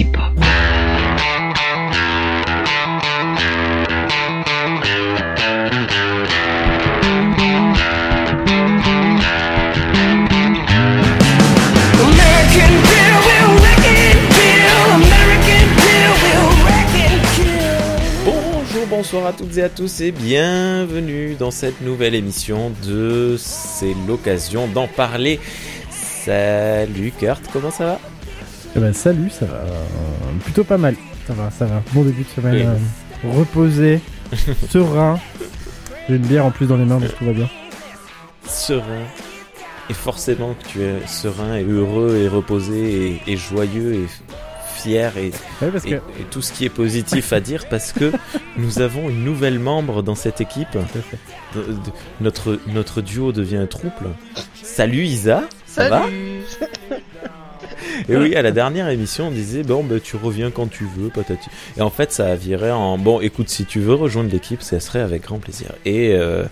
Pop. Bonjour, bonsoir à toutes et à tous et bienvenue dans cette nouvelle émission de C'est l'occasion d'en parler. Salut Kurt, comment ça va? Eh ben, salut, ça va euh, plutôt pas mal. Ça va, ça va. Bon début de semaine, Oui. euh, reposé, serein. J'ai une bière en plus dans les mains, donc tout va bien. Serein. Et forcément que tu es serein et heureux et reposé et, et joyeux et fier et, Ouais, parce et- que... et tout ce qui est positif à dire parce que nous avons une nouvelle membre dans cette équipe. Tout à fait. De- de- notre, notre duo devient un trouble. Salut Isa, ça va? Salut Et oui, à la dernière émission, on disait bon, bah, tu reviens quand tu veux, patati. Et en fait, ça a viré en bon, écoute, si tu veux rejoindre l'équipe, ça serait avec grand plaisir. Et, euh,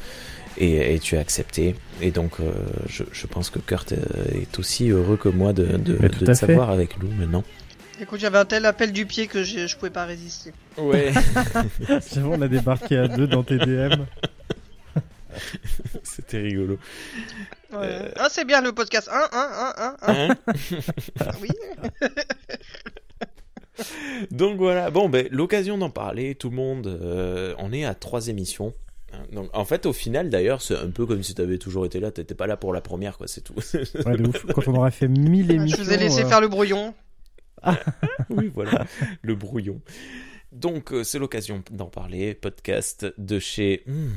et, et tu as accepté. Et donc, euh, je, je pense que Kurt euh, est aussi heureux que moi de, de, te savoir avec nous maintenant. Écoute, j'avais un tel appel du pied que je, je pouvais pas résister. Ouais, J'avoue, on a débarqué à deux dans tes DM. c'était rigolo. Ouais. Ah, c'est bien le podcast. 1, 1, 1, 1, 1. Hein Oui. Donc voilà, bon, ben, l'occasion d'en parler, tout le monde, euh, on est à trois émissions. Hein, Donc, en fait, au final, d'ailleurs, c'est un peu comme si tu avais toujours été là, t'étais pas là pour la première, quoi, c'est tout. Ouais, de ouf. Quand on aurait fait 1000 émissions. Je vous ai laissé euh, faire le brouillon. oui, voilà, le brouillon. Donc, euh, c'est l'occasion d'en parler. Podcast de chez hmm,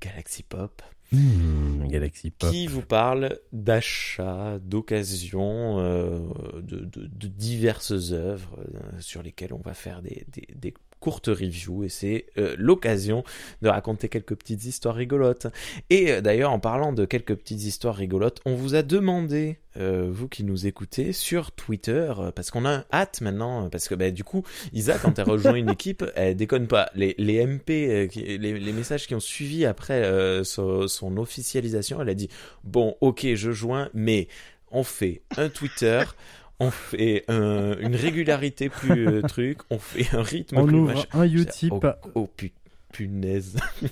Galaxy Pop, hmm, Galaxy Pop. qui vous parle d'achats, d'occasions, euh, de, de- de diverses œuvres euh, sur lesquelles on va faire des, des- des courtes reviews. Et c'est euh, l'occasion de raconter quelques petites histoires rigolotes. Et euh, d'ailleurs, en parlant de quelques petites histoires rigolotes, on vous a demandé, euh, vous qui nous écoutez, sur Twitter, euh, parce qu'on a un hâte maintenant, euh, parce que bah, du coup, Isa, quand elle rejoint une équipe, elle déconne pas. Les, les MP, euh, qui- les, les messages qui ont suivi après euh, son, son officialisation, elle a dit, bon, ok, je joins, mais on fait un Twitter. On fait un- une régularité plus euh, truc, on fait un rythme On plus ouvre machin. un Utip. Oh, oh pu- punaise.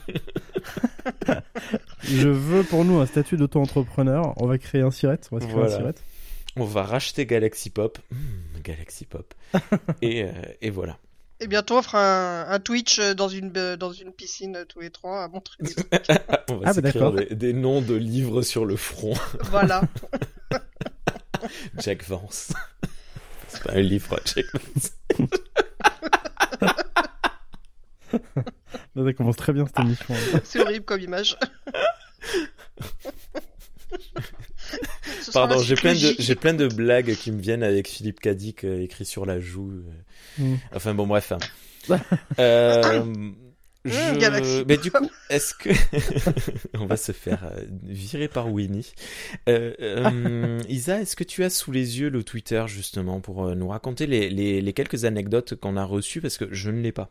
Je veux pour nous un statut d'auto-entrepreneur. On va créer un sirette. On va se créer Voilà. un sirette. On va racheter Galaxy Pop. Hmm, Galaxy Pop. et, euh, et voilà. Et bientôt, on fera un, un Twitch euh, dans une, dans une piscine tous les trois à montrer. des- On va Ah, bah, des, des noms de livres sur le front. voilà. Jack Vance. C'est pas un livre, Jack Vance. Là, ça commence très bien cette émission. C'est horrible comme image. Pardon, la j'ai plein, de, psychologie. j'ai plein de blagues qui me viennent avec Philippe Cadic euh, écrit sur la joue. euh. Mm. Enfin bon, bref. hein. Euh, je... Galaxy Mais du coup, est-ce que... On va se faire euh, virer par Winnie. Euh, euh, Isa, est-ce que tu as sous les yeux le Twitter justement pour euh, nous raconter les, les, les quelques anecdotes qu'on a reçues parce que je ne l'ai pas.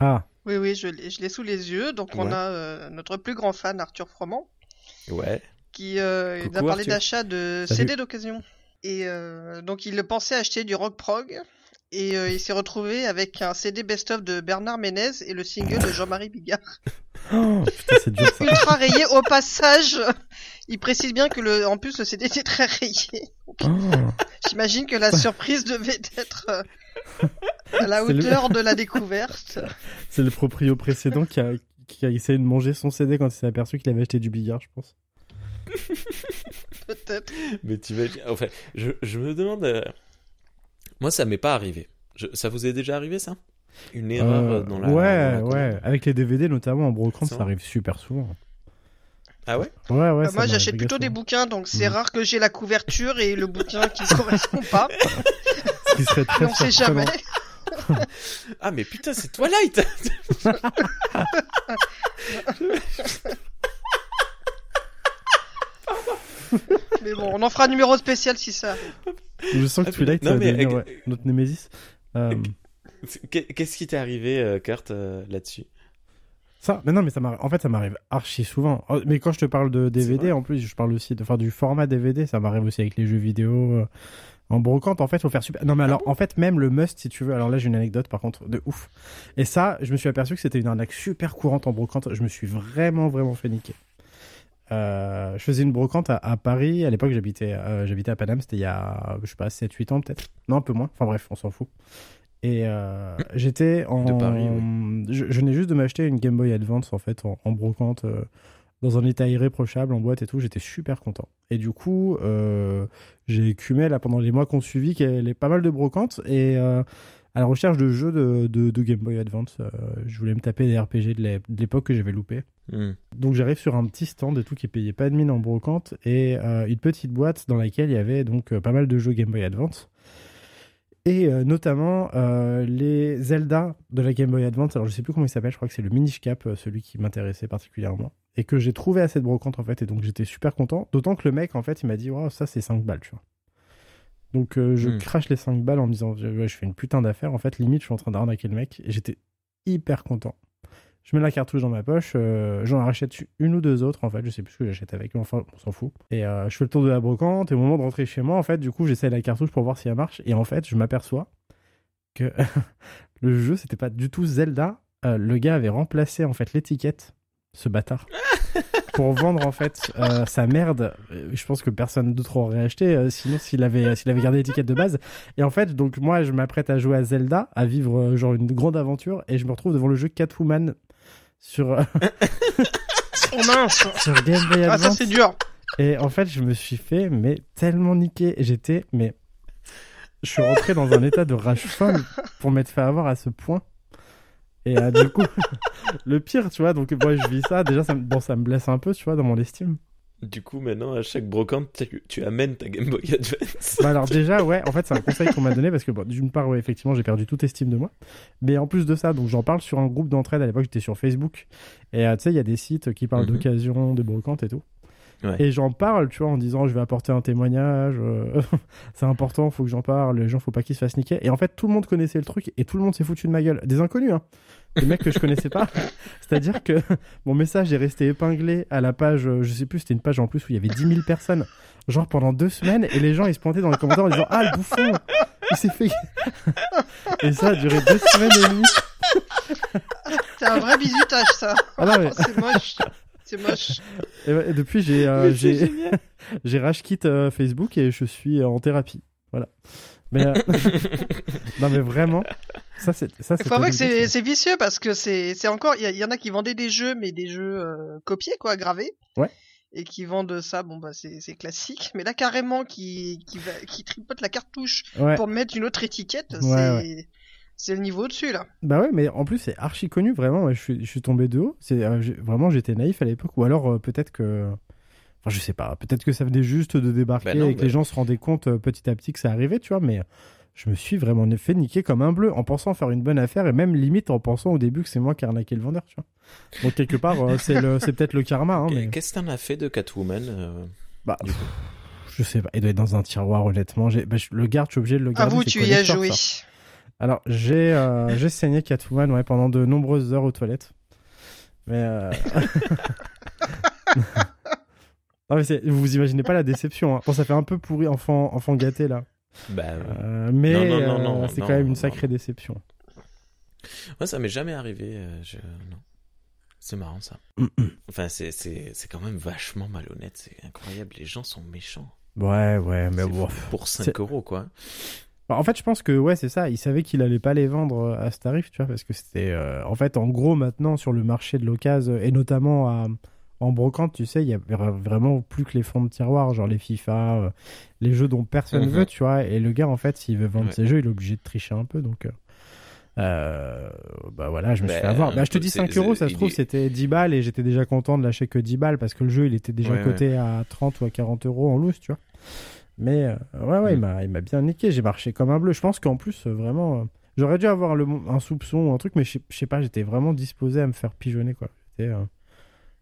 Ah, Oui, oui, je l'ai je l'ai sous les yeux. Donc, on a euh, notre plus grand fan, Arthur Froment, Ouais. qui euh, Coucou, a parlé Arthur. d'achat de Salut. CD d'occasion. Et euh, donc il pensait acheter du rock prog. Et euh, il s'est retrouvé avec un CD best-of de Bernard Ménez et le single de Jean-Marie Bigard. Oh, putain, c'est dur ça. Ultra rayé au passage. Il précise bien que le, en plus le CD était très rayé. Oh. J'imagine que la surprise devait être euh, à la C'est le- hauteur de la découverte. C'est le proprio précédent qui a, qui a essayé de manger son CD quand il s'est aperçu qu'il avait acheté du billard, je pense. Peut-être. Mais tu imagines... Enfin, je, je me demande... Moi, ça m'est pas arrivé. Je- Ça vous est déjà arrivé, ça? Une erreur Euh, dans la... ouais, dans la- ouais. Avec les DVD notamment en brocante, Ça arrive super souvent. Ah ouais? Ouais, ouais. Euh, ça moi j'achète plutôt des bouquins donc c'est Mm. rare que j'ai la couverture et le bouquin qui correspond pas. Ce qui serait très Mais on sait jamais. Ah mais putain, c'est Twilight Mais bon, on en fera un numéro spécial si ça arrive. Je sens que Ah, Twilight, non, mais, devenir euh, ouais, notre Némésis. Euh, Qu'est- Qu'est-ce qui t'est arrivé, euh, Kurt, là-dessus? Ça, mais non, mais ça m'arrive. En fait, ça m'arrive archi souvent. Oh, Mais quand je te parle de DVD, en plus, je parle aussi de faire du format DVD. Ça m'arrive aussi avec les jeux vidéo. euh, En brocante, en fait, faut faire super. Non, mais alors, en fait, même le must, si tu veux. Alors là, j'ai une anecdote, par contre, de ouf. Et ça, je me suis aperçu que c'était une arnaque super courante en brocante. Je me suis vraiment, vraiment fait niquer. Euh, je faisais une brocante à, à Paris. À l'époque, j'habitais, euh, j'habitais à Paname. C'était il y a, je sais pas, 7-8 ans peut-être. Non, un peu moins. Enfin bref, on s'en fout. Et euh, j'étais en. De Paris, Je, je venais juste de m'acheter une Game Boy Advance, en fait, en, en brocante. euh, dans un état irréprochable en boîte et tout, j'étais super content. Et du coup, euh, j'ai écumé là pendant les mois qu'on suivi qu'il y a pas mal de brocantes et à la recherche de jeux de, de, de Game Boy Advance, euh, je voulais me taper des RPG de l'é- de l'époque que j'avais loupé. Hmm. Donc j'arrive sur un petit stand et tout qui payait pas de mine en brocante et euh, une petite boîte dans laquelle il y avait donc euh, pas mal de jeux Game Boy Advance. Et notamment les Zelda de la Game Boy Advance. Alors je sais plus comment il s'appelle, je crois que c'est le Minish Cap, celui qui m'intéressait particulièrement. Et que j'ai trouvé à cette brocante en fait. Et donc j'étais super content. D'autant que le mec en fait il m'a dit Waouh, ça c'est 5 balles, tu vois. Donc euh, je Hmm. crache les 5 balles en me disant Ouais, je fais une putain d'affaire. En fait, limite, je suis en train d'arnaquer le mec. Et j'étais hyper content. Je mets la cartouche dans ma poche, euh, j'en rachète une ou deux autres en fait, je sais plus ce que j'achète avec, mais enfin on s'en fout. Et euh, je fais le tour de la brocante et au moment de rentrer chez moi en fait, du coup j'essaie la cartouche pour voir si elle marche et en fait je m'aperçois que le jeu c'était pas du tout Zelda, le gars avait remplacé en fait l'étiquette, ce bâtard, pour vendre en fait euh, sa merde. Euh, Je pense que personne d'autre aurait acheté, euh, sinon s'il avait s'il avait gardé l'étiquette de base. Et en fait donc moi je m'apprête à jouer à Zelda, à vivre euh, genre une grande aventure et je me retrouve devant le jeu Catwoman sur Oh mince sur Game Boy Ah, ça Advance. c'est dur Et en fait, je me suis fait mais tellement niquer. J'étais mais je suis rentré dans un état de rage folle pour m'être fait avoir à ce point. Et euh, du coup, le pire, tu vois, donc moi je vis ça. Déjà, ça me, bon, ça me blesse un peu, tu vois, dans mon estime. Du coup, maintenant, à chaque brocante, tu, tu amènes ta Game Boy Advance. Bah alors déjà, ouais, en fait, c'est un conseil qu'on m'a donné parce que bon, d'une part, ouais, effectivement, j'ai perdu toute estime de moi. Mais en plus de ça, donc j'en parle sur un groupe d'entraide. À l'époque, j'étais sur Facebook. Et euh, tu sais, il y a des sites qui parlent Mhm. d'occasion, de brocantes et tout. Ouais. Et j'en parle, tu vois, en disant je vais apporter un témoignage, euh, c'est important, faut que j'en parle, les gens, faut pas qu'ils se fassent niquer. Et en fait, tout le monde connaissait le truc et tout le monde s'est foutu de ma gueule. Des inconnus, hein. Des mecs que je connaissais pas. C'est-à-dire que mon message est resté épinglé à la page, euh, je sais plus, c'était une page en plus où il y avait 10 000 personnes, genre pendant deux semaines, et les gens ils se pointaient dans les commentaires en disant Ah, le bouffon Il s'est fait. et ça a duré deux semaines et demie. C'est un vrai bisutage ça Ah non, mais- C'est moche C'est moche Et, ouais, et depuis, j'ai euh, j'ai rage quit euh, Facebook et je suis euh, en thérapie. Voilà. Mais euh, non, mais vraiment, ça c'est ça. C'est c'est vicieux parce que c'est c'est encore il y, en a qui vendaient des jeux mais des jeux copiés quoi gravés Ouais. et qui vendent ça bon bah c'est c'est classique mais là carrément qui qui va qui tripote la cartouche Ouais. pour mettre une autre étiquette Ouais, c'est ouais. C'est le niveau au-dessus là Bah ouais, mais en plus c'est archi connu vraiment. Je suis je suis tombé de haut. C'est euh, vraiment j'étais naïf à l'époque ou alors euh, peut-être que. Enfin, je sais pas. Peut-être que ça venait juste de débarquer Bah non, et que bah- les gens se rendaient compte euh, petit à petit que ça arrivait, tu vois. Mais je me suis vraiment fait niquer comme un bleu en pensant faire une bonne affaire et même limite en pensant au début que c'est moi qui arnaquais le vendeur, tu vois. Donc quelque part, euh, c'est le, c'est peut-être le karma, hein, mais Qu'est-ce que t'en as fait de Catwoman euh, bah, du coup? pff, je sais pas. Il doit être dans un tiroir, honnêtement. J'ai- bah, je le garde, je suis obligé de le à garder. vous c'est tu y as joué ça? Alors j'ai euh, j'ai saigné Catwoman ouais, pendant de nombreuses heures aux toilettes. Mais euh... non mais vous imaginez pas la déception. Hein. Bon ça fait un peu pourri enfant enfant gâté là. Bah. Euh, mais Non, non, non, euh, non, c'est quand même une non. sacrée déception. Moi, ça m'est jamais arrivé. je... Non. C'est marrant ça. Enfin, c'est, quand même vachement malhonnête. C'est incroyable. Les gens sont méchants. Ouais ouais mais bon. Pour 5 c'est- euros, quoi. Bah, en fait je pense que ouais c'est ça. Il savait qu'il allait pas les vendre à ce tarif tu vois parce que c'était euh, en fait en gros maintenant sur le marché de l'occasion et notamment à en brocante, tu sais, il y a vra- vraiment plus que les fonds de tiroir, genre les FIFA, euh, les jeux dont personne Mhm. veut, tu vois. Et le gars, en fait, s'il veut vendre Ouais. ses jeux, il est obligé de tricher un peu. Donc, euh, euh, bah voilà, je me suis fait avoir. Bah, je te dis c'est- 5 euros, ça se trouve, est- c'était 10 balles et j'étais déjà content de lâcher que 10 balles parce que le jeu, il était déjà Ouais, coté à 30 ou à 40 euros en loose, tu vois. Mais euh, ouais, ouais, il Mm. m'a il m'a bien niqué. J'ai marché comme un bleu. Je pense qu'en plus, euh, vraiment, euh, j'aurais dû avoir le, un soupçon ou un truc, mais je sais- pas, j'étais vraiment disposé à me faire pigeonner, quoi. J'étais euh,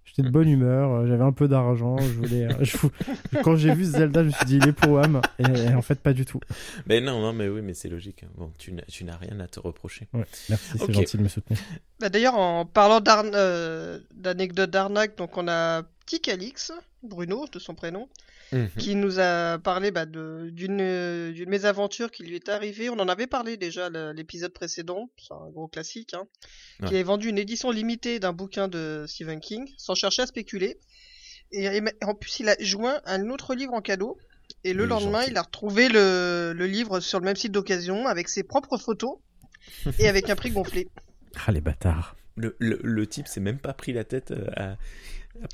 j'étais de bonne humeur, euh, j'avais un peu d'argent. Je voulais, euh, je Quand j'ai vu Zelda, je me suis dit, il est pour Wham. Et, et en fait, pas du tout. Mais non, non, mais oui, mais c'est logique. hein. Bon, tu n'as, tu n'as rien à te reprocher. Ouais, merci, c'est gentil de me soutenir. Bah, D'ailleurs, en parlant euh, d'anecdotes d'arnaque, donc on a Petit Calix, Bruno de son prénom, Mhm. qui nous a parlé bah, de- d'une euh, d'une mésaventure qui lui est arrivée. On en avait parlé déjà l'épisode précédent, c'est un gros classique, hein, Ouais. qui avait vendu une édition limitée d'un bouquin de Stephen King, sans chercher à spéculer. Et, et en plus, il a joint un autre livre en cadeau. Et le lendemain, gentil. il a retrouvé le, le livre sur le même site d'occasion avec ses propres photos et avec un prix gonflé. Ah, les bâtards. Le, le, le type s'est même pas pris la tête euh, à.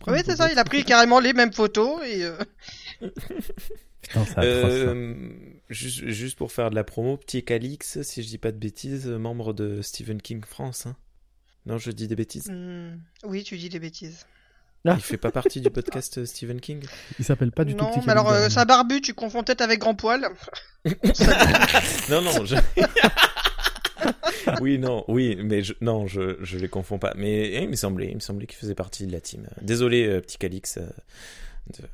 Oui, c'est ça, il a pris carrément les mêmes photos et euh, Putain, ça. Euh, juste, juste pour faire de la promo, petit Calix, si je dis pas de bêtises, membre de Stephen King France. hein. Non, je dis des bêtises. hmm, oui, tu dis des bêtises. Ah. Il fait pas partie du podcast euh, Stephen King? Il s'appelle pas du tout non, mais alors euh, Durant. sa barbu, tu confonds peut-être avec Grand Poil. Non, non, je... oui, non, oui, mais je... non, je, je les confonds pas. Mais eh, il me semblait, il me semblait qu'il faisait partie de la team. Désolé, euh, petit Calix, euh, de,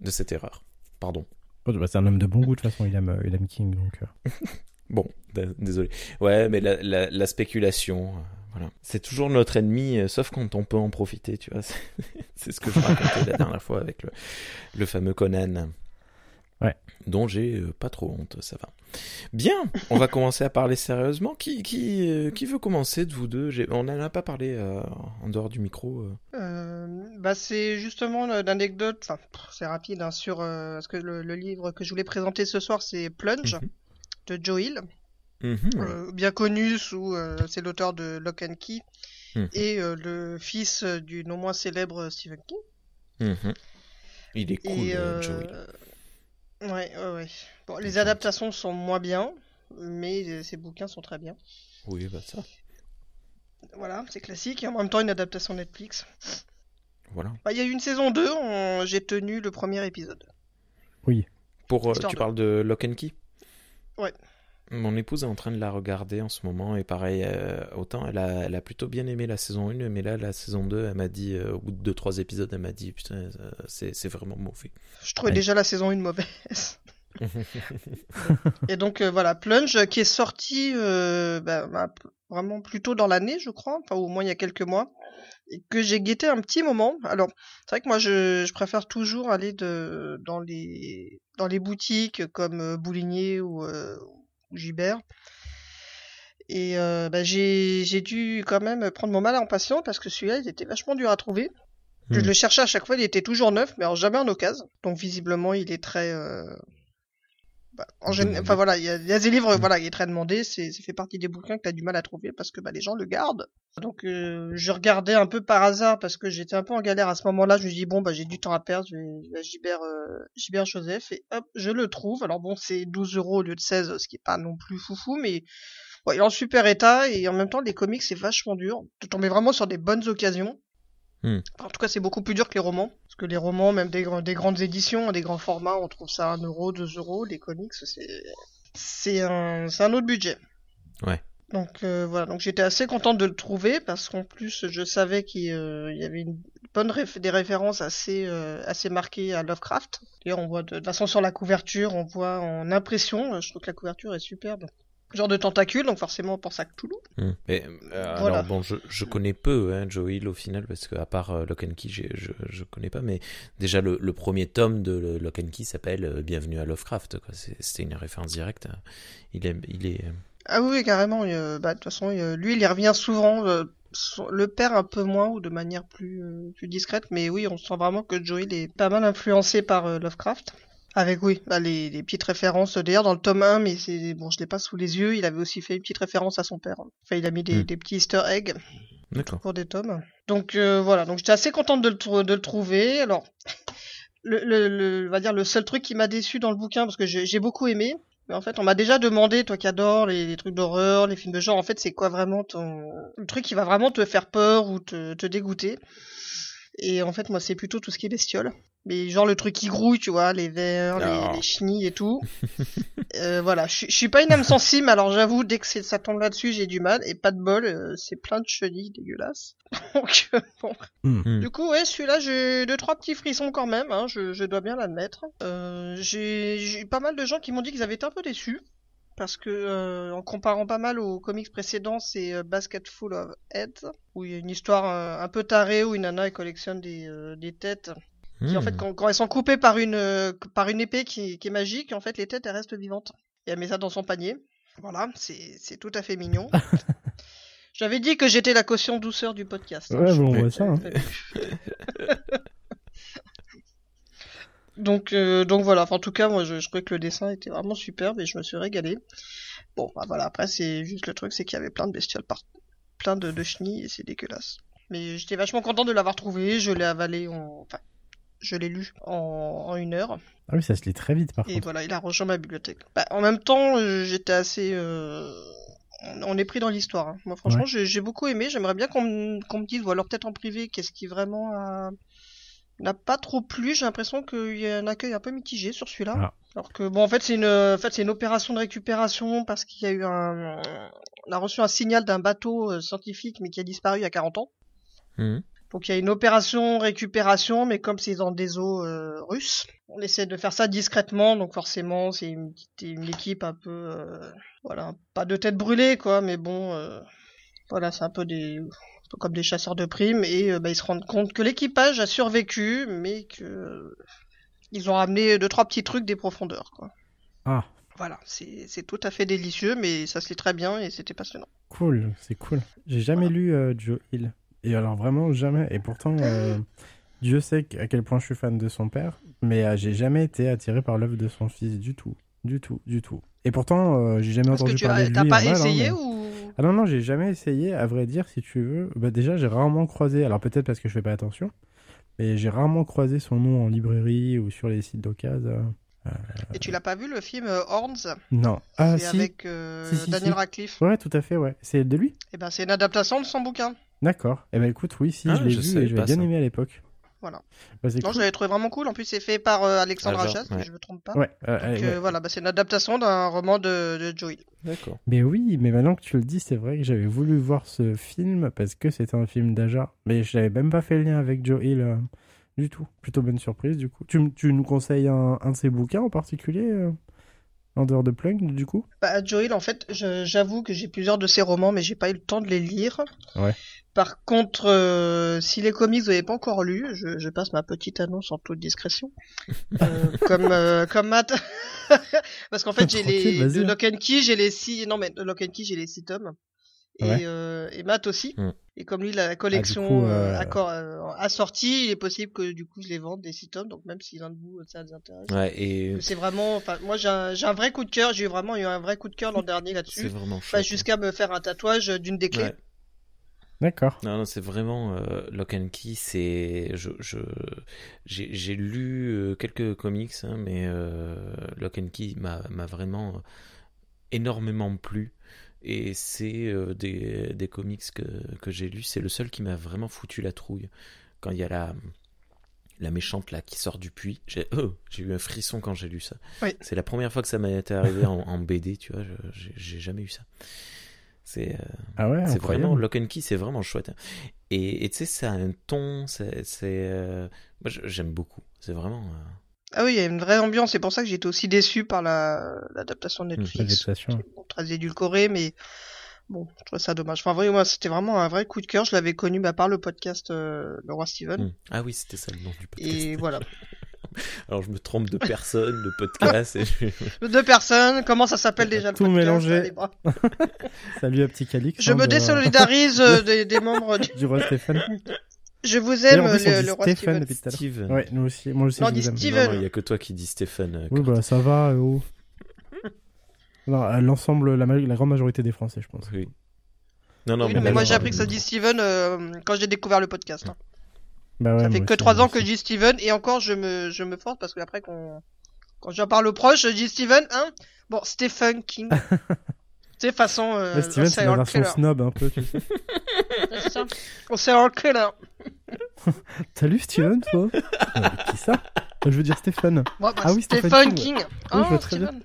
de cette erreur. Pardon. Oh, bah, c'est un homme de bon goût, de toute façon, il aime, euh, il aime King, donc... Bon, désolé. Ouais, mais la, la, la spéculation, voilà. C'est toujours notre ennemi, euh, sauf quand on peut en profiter, tu vois. C'est c'est ce que je racontais la dernière fois avec le, le fameux Conan. Ouais. Dont j'ai euh, pas trop honte, ça va. Bien, on va commencer à parler sérieusement. Qui, qui, euh, qui veut commencer de vous deux? On n'en a pas parlé euh, en dehors du micro. euh. Euh, bah c'est justement enfin pff, c'est rapide hein, sur euh, parce que le, le livre que je voulais présenter ce soir c'est Plunge Mhm. de Joe Hill, Mhm, ouais. euh, bien connu sous euh, c'est l'auteur de Lock and Key Mhm. et euh, le fils du non moins célèbre Stephen King. Il est cool, et Joey. Ouais ouais ouais. Bon, les adaptations sont moins bien, mais ces bouquins sont très bien. Oui, bah ça. Voilà, c'est classique et en même temps une adaptation Netflix. Voilà. Bah, il y a eu une saison 2, on- j'ai tenu le premier épisode. Pour, euh, tu parles de Lock and Key? Ouais. Mon épouse est en train de la regarder en ce moment et pareil, euh, autant elle a, elle a plutôt bien aimé la saison 1, mais là, la saison 2, elle m'a dit, euh, au bout de 2-3 épisodes, elle m'a dit, putain, euh, c'est vraiment mauvais. Je trouvais Ouais. déjà la saison 1 mauvaise. Et donc euh, voilà, Plunge qui est sorti bah, bah, p- vraiment plus tôt dans l'année, je crois, enfin au moins il y a quelques mois, et que j'ai guetté un petit moment. Alors c'est vrai que moi je, je préfère toujours aller de dans les dans les boutiques comme Boulinier ou, ou Gibert. Et euh, bah, j'ai dû quand même prendre mon mal en patience parce que celui-là il était vachement dur à trouver. Je Hmm. le cherchais à chaque fois, il était toujours neuf, mais alors jamais en occasion. Donc visiblement il est très euh, bah, en enfin voilà, il y a, il y a des livres, voilà, il est très demandé. C'est, ça fait partie des bouquins que t'as du mal à trouver parce que bah les gens le gardent. Donc euh, je regardais un peu par hasard parce que j'étais un peu en galère à ce moment-là. Je me dis bon bah j'ai du temps à perdre, je vais, à euh, Joseph et hop je le trouve. Alors bon c'est 12 euros au lieu de 16, ce qui est pas non plus foufou, mais ouais, il est en super état et en même temps les comics c'est vachement dur. Tu tombes vraiment sur des bonnes occasions. Hmm. En tout cas, c'est beaucoup plus dur que les romans. Parce que les romans, même des, gr- des grandes éditions, des grands formats, on trouve ça à 1 euro, 2 euros. Les comics, c'est, c'est un, c'est un autre budget. Ouais. Donc euh, voilà, donc j'étais assez contente de le trouver parce qu'en plus je savais qu'il euh, y avait une bonne réf- des références assez euh, assez marquées à Lovecraft. D'ailleurs on voit de, de toute façon sur la couverture, on voit en impression, je trouve que la couverture est superbe. Genre de tentacule, donc forcément on pense à Cthulhu. Mais, euh, Voilà. Alors bon, je, je connais peu hein, Joe Hill au final parce que à part euh, Lock and Key, je je connais pas. Mais déjà le, le premier tome de le- Lock and Key s'appelle euh, Bienvenue à Lovecraft. C'était une référence directe. Il est il est Ah oui, carrément. euh, bah, de toute façon, euh, lui, il y revient souvent. euh, son- le père un peu moins ou de manière plus, euh, plus discrète. Mais oui, on sent vraiment que Joey il est pas mal influencé par euh, Lovecraft. Avec, oui, bah, les, les petites références. D'ailleurs, dans le tome 1, mais c'est bon, je l'ai pas sous les yeux, il avait aussi fait une petite référence à son père. Enfin, il a mis des, Hmm. des petits easter eggs pour des tomes. Donc euh, voilà, donc j'étais assez contente de le, trou- de le trouver. Alors, le, le, le- on va dire le seul truc qui m'a déçu dans le bouquin, parce que j'ai beaucoup aimé, mais en fait on m'a déjà demandé, toi qui adores les, les trucs d'horreur, les films de genre, en fait c'est quoi vraiment ton le truc qui va vraiment te faire peur ou te, te dégoûter. Et en fait moi c'est plutôt tout ce qui est bestiole. Mais genre le truc qui grouille, tu vois, les vers, Ah. les, les chenilles et tout. Euh, voilà, je suis- pas une âme sensible, alors j'avoue, dès que c'est- ça tombe là-dessus, j'ai du mal. Et pas de bol, euh, c'est plein de chenilles dégueulasses. Donc, euh, bon. Hmm. Du coup, ouais, celui-là, j'ai deux, trois petits frissons quand même, hein, je, je dois bien l'admettre. Euh, j'ai j'ai eu pas mal de gens qui m'ont dit qu'ils avaient été un peu déçus. Parce que, euh, en comparant pas mal aux comics précédents, c'est euh, Basket Full of Heads, où il y a une histoire euh, un peu tarée, où une nana elle collectionne des, euh, des têtes Qui, en fait, Hmm. quand, quand elles sont coupées par une, euh, par une épée qui, qui est magique, en fait, les têtes, elles restent vivantes. Et elle met ça dans son panier. Voilà, c'est c'est tout à fait mignon. J'avais dit que j'étais la caution douceur du podcast. hein. Ouais, bon, on voit ça. hein. donc, euh, donc voilà, Enfin, en tout cas, moi je, je trouvais que le dessin était vraiment superbe et je me suis régalé. Bon, bah voilà, après c'est juste le truc, c'est qu'il y avait plein de bestioles par plein de, de chenilles et c'est dégueulasse. Mais j'étais vachement content de l'avoir trouvé, je l'ai avalé en. Enfin, je l'ai lu en, en une heure Ah oui, ça se lit très vite par et contre. voilà, il a rejoint ma bibliothèque. Bah, en même temps, euh, j'étais assez. euh, On est pris dans l'histoire. hein. Moi, franchement, Ouais. j'ai beaucoup aimé. J'aimerais bien qu'on me qu'on me dise, ou alors peut-être en privé, qu'est-ce qui vraiment a- n'a pas trop plu. J'ai l'impression qu'il y a un accueil un peu mitigé sur celui-là. Ah. Alors que bon, en fait, c'est une, en fait, c'est une opération de récupération parce qu'il y a eu un, on a reçu un signal d'un bateau euh, scientifique mais qui a disparu il y a 40 ans. Hmm. Donc il y a une opération récupération, mais comme c'est dans des eaux euh, russes, on essaie de faire ça discrètement. Donc forcément, c'est une, équipe un peu, euh, voilà, pas de tête brûlée quoi, mais bon, euh, voilà, c'est un peu des, un peu comme des chasseurs de primes et euh, bah, ils se rendent compte que l'équipage a survécu, mais que euh, ils ont ramené deux trois petits trucs des profondeurs quoi. Ah, Voilà, c'est tout à fait délicieux, mais ça se lit très bien et c'était passionnant. cool, c'est cool. J'ai jamais lu euh, Joe Hill. Et alors vraiment jamais. Et pourtant, euh, Dieu sait à quel point je suis fan de son père, mais euh, j'ai jamais été attiré par l'œuvre de son fils du tout, du tout, du tout. Et pourtant, euh, j'ai jamais que entendu tu parler as, de t'as lui. pas mal, hein, essayé mais- ou Ah non, non, j'ai jamais essayé, à vrai dire, si tu veux. Bah déjà, j'ai rarement croisé, alors peut-être parce que je fais pas attention, mais j'ai rarement croisé son nom en librairie ou sur les sites d'occasion. Et tu l'as pas vu le film euh, Horns? Non. Ah C'est si, avec euh, Si, si, Daniel si. Radcliffe. ouais, tout à fait, ouais. C'est de lui? Et ben c'est une adaptation de son bouquin. D'accord. Eh ben écoute, oui, si, Ah, je l'ai vu et je l'ai pas bien ça. aimé à l'époque. Voilà. Bah, Non, cool. je l'avais trouvé vraiment cool. En plus, c'est fait par euh, Alexandre Ah, Ajas, ouais. si je me trompe pas. Ouais, euh, Donc euh, ouais. voilà, bah, c'est une adaptation d'un roman de, de Joe Hill. D'accord. Mais oui, mais maintenant que tu le dis, c'est vrai que j'avais voulu voir ce film parce que c'était un film d'Aja. Mais je n'avais même pas fait le lien avec Joe Hill euh, du tout. Plutôt bonne surprise, du coup. Tu, m- tu nous conseilles un, un de ses bouquins en particulier euh, En dehors de Plunk, du coup? Bah, Joe Hill, en fait, j'avoue que j'ai plusieurs de ses romans, mais j'ai pas eu le temps de les lire. Ouais. Par contre, euh, si les comics vous n'avez pas encore lu, je, je passe ma petite annonce en toute discrétion. Euh, comme, euh, comme Matt. Parce qu'en fait, j'ai les, de. Lock and Key, j'ai les six, non mais de Lock and Key, j'ai les six tomes. Et, Ouais. euh, et Matt aussi. Hmm. Et comme lui, la collection coup, euh, euh, accor- a sorti, il est possible que du coup, je les vende des six tomes. Donc même si l'un de vous, ça vous intéresse. Ouais, et C'est vraiment, enfin, moi, j'ai un, vrai coup de cœur. J'ai eu vraiment eu un vrai coup de cœur l'an dernier c'est là-dessus. vraiment Enfin, jusqu'à me faire un tatouage d'une des clés. Ouais. D'accord. Non, non, c'est vraiment euh, Lock and Key. C'est, je, je, j'ai, j'ai lu euh, quelques comics, hein, mais euh, Lock and Key m'a, m'a vraiment euh, énormément plu. Et c'est euh, des, des comics que, que j'ai lus. C'est le seul qui m'a vraiment foutu la trouille. Quand il y a la, la méchante là qui sort du puits, j'ai, oh, j'ai eu un frisson quand j'ai lu ça. Oui. C'est la première fois que ça m'est arrivé en, en BD, tu vois. j'ai, jamais eu ça. C'est, euh, Ah ouais, vraiment Lock and Key, c'est vraiment chouette. Et et tu sais, ça a un ton, c'est, c'est, euh, moi j'aime beaucoup. C'est vraiment. Euh, Ah oui, il y a une vraie ambiance. C'est pour ça que j'étais aussi déçu par la, l'adaptation de Netflix. Bon, très édulcorée, mais bon, je trouve ça dommage. Enfin, vraiment, moi, c'était vraiment un vrai coup de cœur. Je l'avais connu bah, par le podcast euh, Le Roi Steven. hmm. Ah oui, c'était ça le nom du podcast. Et voilà. Alors je me trompe de personne, le podcast. et je- Deux personnes. Comment ça s'appelle déjà le Tout podcast mélangé. Bras. Salut à petit Calix. Je hein, me de- désolidarise euh, des, des membres du... du roi Stéphane. Je vous aime, en le, dit le Roi Stéphane Steven. depuis tout à l'heure. Steve. Ouais, nous aussi. Moi aussi, Non, je vous. Steven. Il y a que toi qui dis Stéphane. euh, Oui, bah ça va. euh, oh. Non, à l'ensemble, la, grande majorité des Français, je pense. Oui. Non, non, Oui, mais, mais moi j'ai appris que euh, ça dit Steven euh, quand j'ai découvert le podcast. hein. Bah ouais, ça fait que aussi, trois moi ans que je dis Steven et encore je me je me force parce que après qu'on quand j'en parle aux proches je dis Steven hein bon Stephen King c'est façon euh, Ouais, Steven, c'est la version killer. snob un peu. tu sais. Ouais, c'est ça On serial killer Lu Steven, toi Euh, Qui ça Je veux dire Stéphane. Bah, Ah oui, Stephen Stephen King, King, Oui, je oh vois très bien. Steven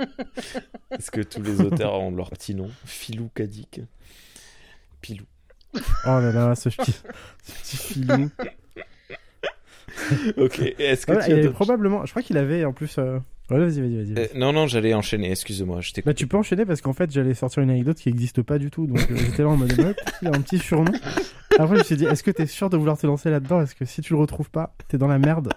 Est-ce que tous les auteurs ont leur petit nom Filou Kadik Pilou. Oh là là, ce petit, ce petit filou. Ok, est-ce que Ah tu il as avait probablement, je crois qu'il avait en plus euh, Ouais, vas-y, vas-y, vas-y. Euh, non, non, j'allais enchaîner, excuse-moi. Je t'ai Bah tu peux enchaîner parce qu'en fait j'allais sortir une anecdote qui n'existe pas du tout donc euh, j'étais là en mode il a un petit surnom. Après je me suis dit est-ce que t'es sûr de vouloir te lancer là-dedans? Est-ce que si tu le retrouves pas t'es dans la merde?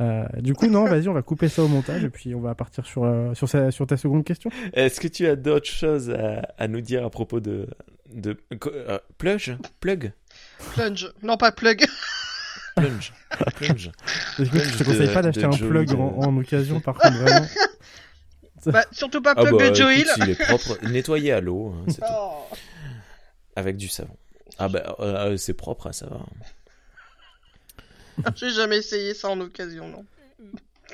Euh, Du coup non vas-y on va couper ça au montage et puis on va partir sur euh, sur, sa- sur ta seconde question. Est-ce que tu as d'autres choses à, à nous dire à propos de. de euh, plug? Plug? Plunge. Non, pas plug. Plunge. Plunge. Du coup, je te de- conseille pas d'acheter un plug de- en, en occasion par contre vraiment. bah, surtout pas Ah plug bah, de Joel. écoute, il est propre, nettoyé à l'eau, hein, c'est tout. Oh. avec du savon. Ah bah, euh, c'est propre, hein, ça va. J'ai jamais essayé ça en occasion, non.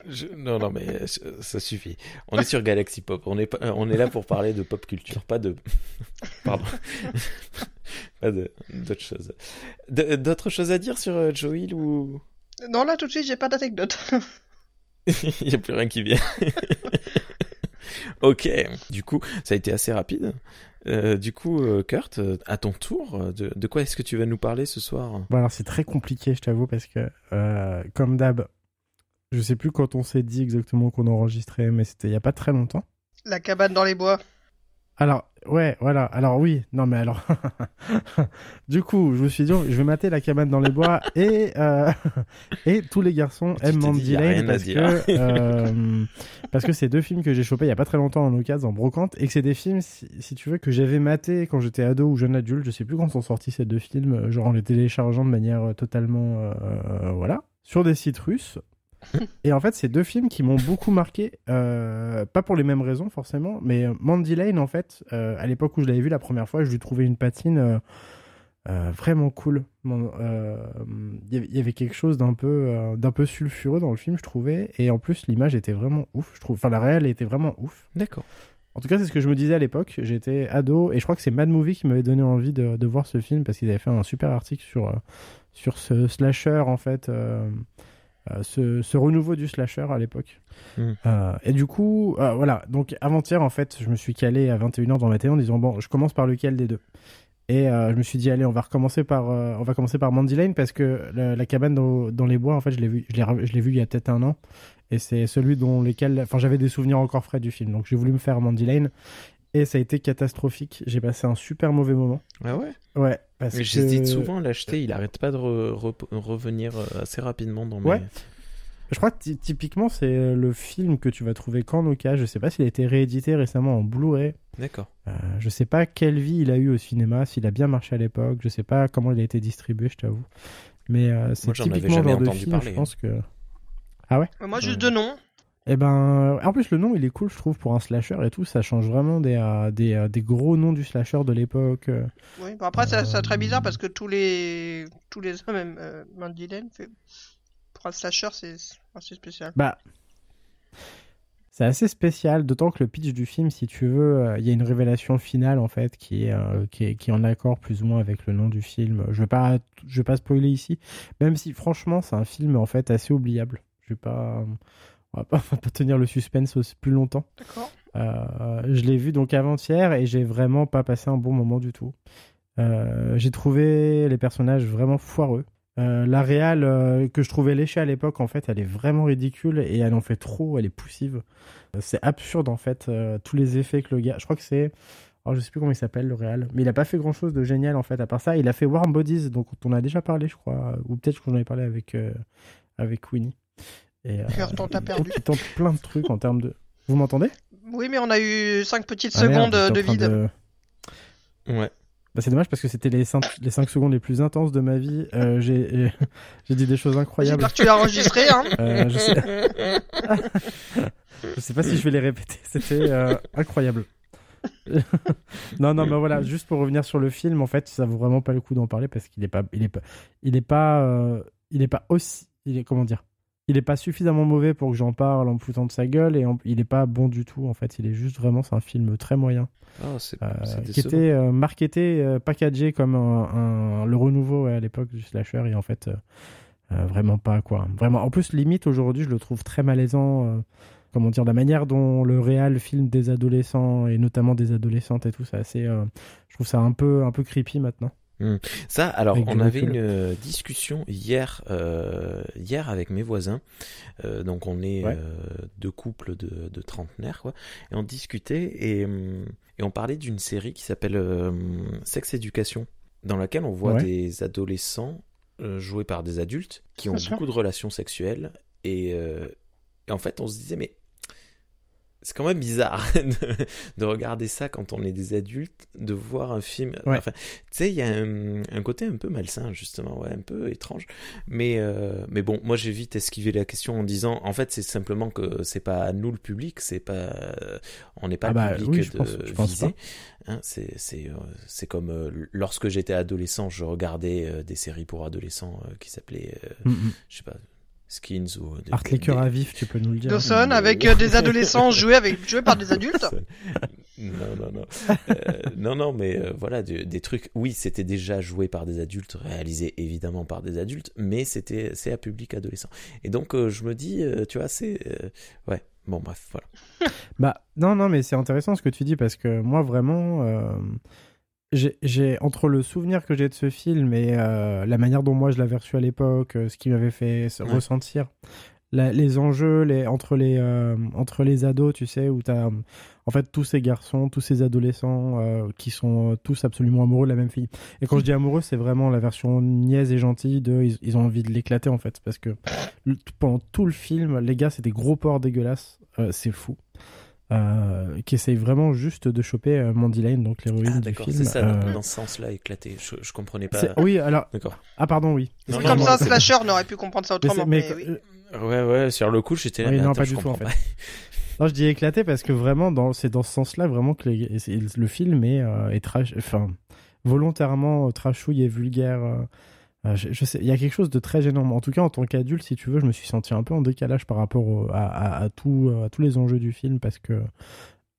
Je- Non, non, mais euh, ça suffit. On est sur Galaxy Pop. On est, pas- euh, on est là pour parler de pop culture, pas de. Pardon. pas de d'autres choses. De- D'autres choses à dire sur euh, Joel ou? Non, là, tout de suite, j'ai pas d'anecdote. Il n'y a plus rien qui vient. ok, du coup, ça a été assez rapide. Euh, du coup, Kurt, à ton tour, de, de quoi est-ce que tu vas nous parler ce soir? Bon alors c'est très compliqué je t'avoue parce que euh, comme d'hab je sais plus quand on s'est dit exactement qu'on enregistrait mais c'était il y a pas très longtemps. La cabane dans les bois. Alors, ouais, voilà. Alors oui, non mais alors, du coup, je me suis dit, je vais mater la cabane dans les bois et euh, et tous les garçons Tu aiment Mandy Lane parce dire. que euh, parce que c'est deux films que j'ai chopés il y a pas très longtemps en occasion en brocante et que c'est des films, si, si tu veux, que j'avais maté quand j'étais ado ou jeune adulte. Je sais plus quand sont sortis ces deux films, euh, genre en les téléchargeant de manière totalement, euh, voilà, sur des sites russes. Et en fait, c'est deux films qui m'ont beaucoup marqué, euh, pas pour les mêmes raisons forcément, mais euh, Mandy Lane, en fait, euh, à l'époque où je l'avais vu la première fois, je lui trouvais une patine euh, vraiment cool. Il y avait- quelque chose d'un peu, d'un peu sulfureux dans le film, je trouvais, et en plus l'image était vraiment ouf. Je trouve, enfin la réelle était vraiment ouf. D'accord. En tout cas, c'est ce que je me disais à l'époque. J'étais ado et je crois que c'est Mad Movie qui m'avait donné envie de, de voir ce film parce qu'ils avaient fait un super article sur, sur ce slasher en fait, ce, ce renouveau du slasher à l'époque. Mm. Euh, et du coup, euh, voilà. Donc avant-hier, en fait, je me suis calé à 21h devant ma télé en disant bon, je commence par lequel des deux? Et euh, je me suis dit allez, on va recommencer par, euh, on va commencer par Mandy Lane parce que la, la cabane dans, dans les bois, en fait, je l'ai vu, je l'ai, re- je l'ai vu il y a peut-être un an. Et c'est celui dont lesquels, enfin, j'avais des souvenirs encore frais du film. Donc j'ai voulu me faire Mandy Lane. Et ça a été catastrophique. J'ai passé un super mauvais moment. Ah ouais? Ouais, parce Mais que... J'hésite souvent à l'acheter, il arrête pas de re- re- revenir euh, assez rapidement dans mes... Ouais. Je crois que ty- typiquement, c'est le film que tu vas trouver qu'en occasion. Je sais pas s'il a été réédité récemment en Blu-ray. D'accord. Euh, je sais pas quelle vie il a eu au cinéma, s'il a bien marché à l'époque. Je sais pas comment il a été distribué, je t'avoue. Mais euh, c'est typiquement le genre de entendu film, parler, hein. je pense que... Euh, Moi, juste de nom. Eh ben, en plus le nom il est cool, je trouve, pour un slasher et tout. Ça change vraiment des, euh, des, euh, des gros noms du slasher de l'époque. euh. Oui, bon, après, c'est Euh, très bizarre parce que tous les tous les hommes euh, Mandy Lane. Fait... Pour un slasher, c'est assez spécial. Bah, c'est assez spécial, d'autant que le pitch du film, si tu veux, euh, il y a une révélation finale en fait qui est, euh, qui est, qui est en accord plus ou moins avec le nom du film. Je vais pas, je vais pas spoiler ici, même si franchement c'est un film en fait assez oubliable. Je vais pas, on va pas, on va pas tenir le suspense aussi plus longtemps. D'accord. Euh, je l'ai vu donc avant-hier et j'ai vraiment pas passé un bon moment du tout. Euh, j'ai trouvé les personnages vraiment foireux. Euh, la réal euh, que je trouvais léchée à l'époque, en fait, elle est vraiment ridicule et elle en fait trop, elle est poussive. C'est absurde en fait, tous les effets que le gars. Je crois que c'est. Alors, je sais plus comment il s'appelle le réal, mais il a pas fait grand chose de génial en fait. À part ça, il a fait Warm Bodies, donc on a déjà parlé, je crois, ou peut-être que j'en ai parlé avec, avec Winnie. Et, euh, Kurt, on t'a perdu. il tente plein de trucs en termes de. Vous m'entendez? Oui, mais on a eu 5 petites Ah, secondes de vide. Ouais. Bah, c'est dommage parce que c'était les 5, les cinq secondes les plus intenses de ma vie. Euh, j'ai j'ai dit des choses incroyables. J'espère que tu l'as enregistré, hein. Euh, je, sais... je sais pas si je vais les répéter. C'était euh, incroyable. non, non, mais voilà, juste pour revenir sur le film, en fait, ça vaut vraiment pas le coup d'en parler parce qu'il est pas, il est pas, il est pas, euh, il est pas aussi, il est comment dire, il est pas suffisamment mauvais pour que j'en parle en me foutant de sa gueule et en- il est pas bon du tout. En fait, il est juste vraiment, c'est un film très moyen. Oh, Euh, qui était euh, marketé, euh, packagé comme un, un- le renouveau ouais, à l'époque du slasher et en fait vraiment pas quoi. Vraiment. En plus limite aujourd'hui je le trouve très malaisant. comment dire la manière dont le réal filme des adolescents et notamment des adolescentes et tout c'est assez. je trouve ça un peu un peu creepy maintenant. Ça, alors, Avec on avait une euh, discussion hier, euh, hier avec mes voisins. Euh, donc, on est Ouais. euh, deux couples de, de trentenaires, quoi. Et on discutait et, hum, et on parlait d'une série qui s'appelle euh, Sex Education, dans laquelle on voit Ouais. des adolescents joués par des adultes qui ont Bien sûr. beaucoup de relations sexuelles. Et, et en fait, on se disait, mais c'est quand même bizarre de, de regarder ça quand on est des adultes, de voir un film. Ouais. Enfin, tu sais, il y a un, un côté un peu malsain, justement, ouais, un peu étrange. Mais, euh, mais bon, moi j'ai vite esquivé la question en disant, en fait, c'est simplement que c'est pas nous le public, c'est pas, on n'est pas Ah bah, le public oui, je de pense- je pense. Hein, c'est, c'est, euh, c'est comme euh, lorsque j'étais adolescent, je regardais euh, des séries pour adolescents euh, qui s'appelaient, euh, Mm, mm. je sais pas, Skins ou des, Art les cœurs des- à vif, tu peux nous le dire. Dawson euh, avec euh, des adolescents joués avec joués par des adultes. Non, non, non. Euh, non, non, mais euh, voilà, de- des trucs. Oui, c'était déjà joué par des adultes, réalisé évidemment par des adultes, mais c'était c'est à public adolescent. Et donc, euh, je me dis, euh, tu vois, c'est. euh, ouais, bon, bref, voilà. Bah non, non, mais c'est intéressant ce que tu dis parce que moi vraiment, euh, j'ai- entre le souvenir que j'ai de ce film et euh, la manière dont moi je l'avais reçu à l'époque, euh, ce qui m'avait fait Ouais. ressentir, la- les enjeux les, entre, les, euh, entre les ados, tu sais, où t'as euh, en fait tous ces garçons, tous ces adolescents euh, qui sont euh, tous absolument amoureux de la même fille. Et quand je dis amoureux, c'est vraiment la version niaise et gentille de ils, ils ont envie de l'éclater en fait parce que pendant tout le film, les gars c'est des gros porcs dégueulasses, c'est fou euh, qui essaye vraiment juste de choper euh, Mandy Lane, donc l'héroïne Ah, du d'accord, film. c'est ça, Euh, dans ce sens-là, éclaté. Je, je comprenais pas. Oui, alors. D'accord. Ah, pardon, oui. Non, C'est non, comme non, ça, c'est- Slasher n'aurait pu comprendre ça autrement. mais- mais oui. euh, Ouais, ouais, sur le coup, j'étais là. Oui, non, attends, pas je du tout, en fait. pas. Non, je dis éclaté parce que vraiment, dans, c'est dans ce sens-là vraiment que les- le film est, euh, est trash, enfin, volontairement euh, trashouille et vulgaire. Euh, il y a quelque chose de très gênant. En tout cas, en tant qu'adulte, si tu veux, je me suis senti un peu en décalage par rapport euh, à tous les enjeux du film parce que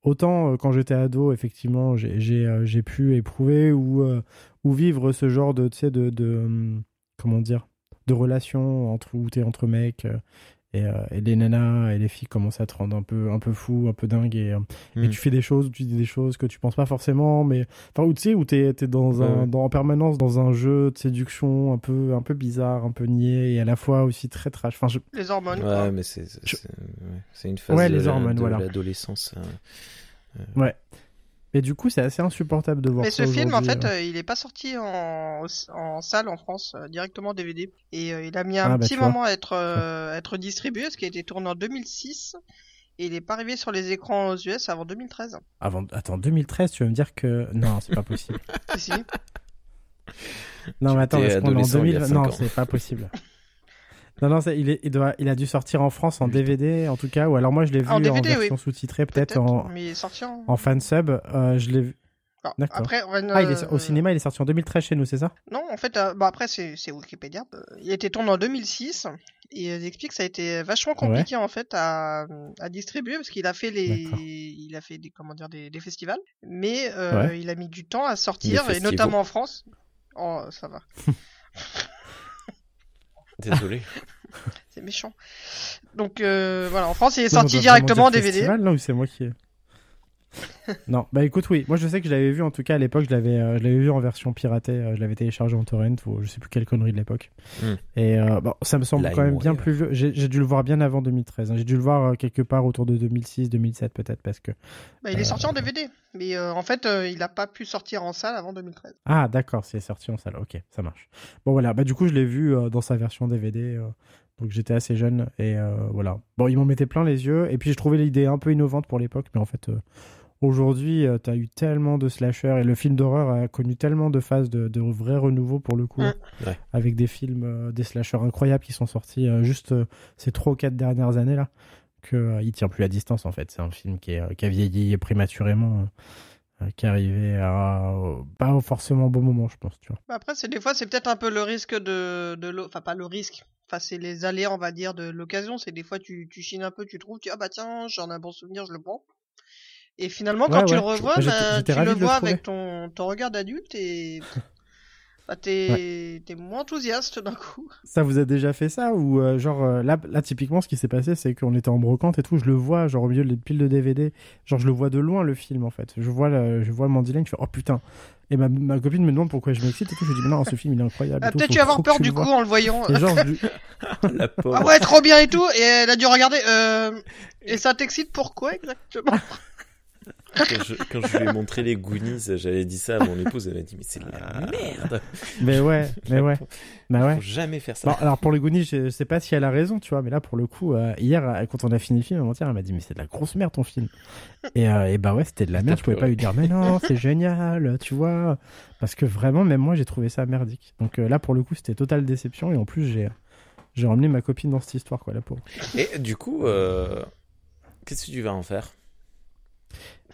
autant euh, quand j'étais ado, effectivement, j'ai, pu éprouver ou, vivre ce genre de, de, hum, comment dire, de relation entre où t'es entre mecs. Euh, et, euh, et les nanas et les filles commencent à te rendre un peu un peu fou un peu dingue et, euh, et Hmm. tu fais des choses tu dis des choses que tu penses pas forcément mais enfin où tu sais où t'es t'es dans Ouais, un ouais. dans, en permanence dans un jeu de séduction un peu un peu bizarre un peu niais et à la fois aussi très trash enfin je- Les hormones. quoi. Ouais, mais c'est c'est- Je- ouais, une phase Ouais, de, les hormones, de voilà. l'adolescence. hein. ouais et du coup c'est assez insupportable de voir Mais ça ce film, en fait, euh. euh, il est pas sorti en, en salle en France, euh, directement DVD. Et euh, il a mis un Ah, bah, petit vois. moment à être, euh, être distribué, parce qu'il a été tourné en 2006. Et il est pas arrivé sur les écrans aux US avant 2013. avant attends 2013 tu vas me dire que non c'est pas possible si, si. non Tu mais attends parce qu'on est en adolescent il y a 2000 cinq non c'est pas possible non non il est il doit il a dû sortir en France en DVD en tout cas ou alors moi je l'ai vu En en, DVD, version oui. sous-titrée peut-être en Mais sorti en... En fan sub, euh, je l'ai vu. Ah, D'accord. Après, Ah, il est euh, au cinéma, il est sorti en 2013 chez nous, c'est ça? Non, en fait, euh, bah après, c'est c'est Wikipédia. Euh, il a été tourné en 2006. Et euh, il explique que ça a été vachement compliqué, en fait, à, à distribuer, parce qu'il a fait les, il a fait des, comment dire, des, des festivals. Mais, euh, Ouais. il a mis du temps à sortir, et notamment en France. Oh, ça va. Désolé. C'est méchant. Donc, euh, voilà, en France, il est sorti directement en DVD. c'est moi qui. non, bah écoute, oui. Moi, je sais que je l'avais vu, en tout cas, à l'époque, je l'avais euh, je l'avais vu en version piratée. euh, je l'avais téléchargé en torrent ou je sais plus quelle connerie de l'époque. Hmm. Et euh, bon, ça me semble Là, quand même bien plus vieux. J'ai j'ai dû le voir bien avant 2013. hein. J'ai dû le voir euh, quelque part autour de 2006, 2007 peut-être, parce que. Bah, il est Euh, sorti en DVD. Mais euh, en fait, euh, il n'a pas pu sortir en salle avant 2013. Ah, d'accord, c'est sorti en salle. Ok, ça marche. Bon, voilà. Bah, du coup, je l'ai vu euh, dans sa version DVD. euh, donc, j'étais assez jeune. Et euh, voilà. Bon, il m'en mettait plein les yeux. Et puis, je trouvais l'idée un peu innovante pour l'époque. Mais en fait, euh, aujourd'hui, euh, t'as eu tellement de slashers. Et le film d'horreur a connu tellement de phases de, de vrai renouveau pour le coup. Mm. Ouais. Avec des films, euh, des slashers incroyables qui sont sortis euh, juste euh, ces trois ou quatre dernières années là. Que, euh, il tient plus la distance en fait. C'est un film qui, est, euh, qui a vieilli prématurément. qui est arrivé à pas forcément au bon moment, je pense, tu vois. Bah, Après, c'est des fois, c'est peut-être un peu le risque de, de l'o- enfin pas le risque. Enfin, c'est les aléas, on va dire, de l'occasion. C'est des fois, tu, tu chines un peu, tu trouves, tu ah bah tiens, j'en ai un bon souvenir, je le prends. Et finalement, quand Ouais, tu ouais. le revois, bah, tu le de le vois trouver. avec ton, ton regard d'adulte et Bah, t'es t'es moins enthousiaste d'un coup. Ça vous a déjà fait ça ou euh, genre euh, là, là typiquement ce qui s'est passé c'est qu'on était en brocante et tout, je le vois genre au milieu des piles de DVD, genre je le vois de loin le film en fait. Je vois le, je vois le Mandyline, je fais oh putain. Et ma, ma copine me demande pourquoi je m'excite et tout, je dis mais non ce film il est incroyable. Ah, Peut-être tu vas avoir peur du coup vois. en le voyant. Et genre, je- La. Ah ouais, trop bien et tout. Et elle a dû regarder. Euh... Et ça t'excite pourquoi exactement? Quand je, quand je lui ai montré les Goonies, j'avais dit ça à mon épouse, elle m'a dit mais c'est de la merde. mais ouais, mais ouais, bah ouais. Faut jamais faire ça. Bon, alors pour les Goonies, je sais pas si elle a raison, tu vois, mais là pour le coup, euh, hier quand on a fini le film, avant-hier, elle m'a dit mais c'est de la grosse merde ton film. et, euh, et bah ouais, c'était de la merde. Je pouvais pas lui dire mais non, c'est génial, tu vois, parce que vraiment même moi j'ai trouvé ça merdique. Donc euh, là pour le coup, c'était totale déception et en plus j'ai j'ai emmené ma copine dans cette histoire quoi, là pour. Et du coup, euh, qu'est-ce que tu vas en faire?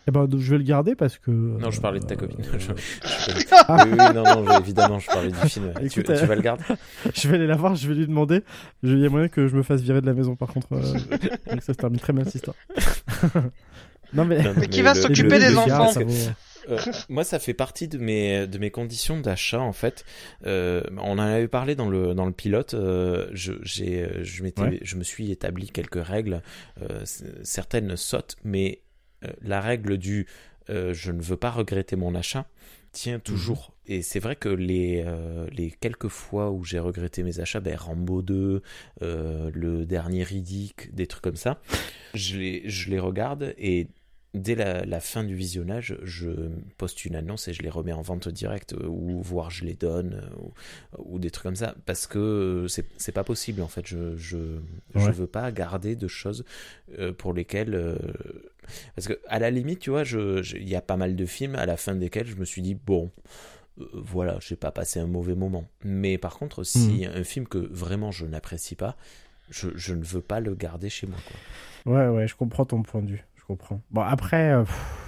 Et ben je vais le garder parce que. Non, je parlais de ta copine. Je- je- Ah. Oui, oui, non, non, je- évidemment, je parlais du film. tu, vas le garder Je vais aller la voir, je vais lui demander. Il y a moyen que je me fasse virer de la maison par contre. euh, donc ça se termine très mal cette histoire. non mais. Non, non, Mais qui va s'occuper des enfants Euh, moi, ça fait partie de mes de mes conditions d'achat en fait. Euh, on en avait parlé dans le dans le pilote. euh, je j'ai je m'étais Ouais. je me suis établi quelques règles. Euh, certaines sautent, mais euh, la règle du euh, je ne veux pas regretter mon achat tient toujours. Et c'est vrai que les euh, les quelques fois où j'ai regretté mes achats, ben Rambo 2, euh, le dernier Riddick, des trucs comme ça, je les je les regarde et dès la, la fin du visionnage, je poste une annonce et je les remets en vente directe, euh, ou voire je les donne, euh, ou, ou des trucs comme ça, parce que euh, c'est c'est pas possible en fait. Je je, je veux pas garder de choses pour lesquelles. parce que à la limite, tu vois, je- je- il y a pas mal de films à la fin desquels je me suis dit bon. Voilà, j'ai pas passé un mauvais moment. Mais par contre, si un film que vraiment je n'apprécie pas, je, je ne veux pas le garder chez moi. Quoi. Ouais, ouais, je comprends ton point de vue. Comprends. Bon, après, euh, pff,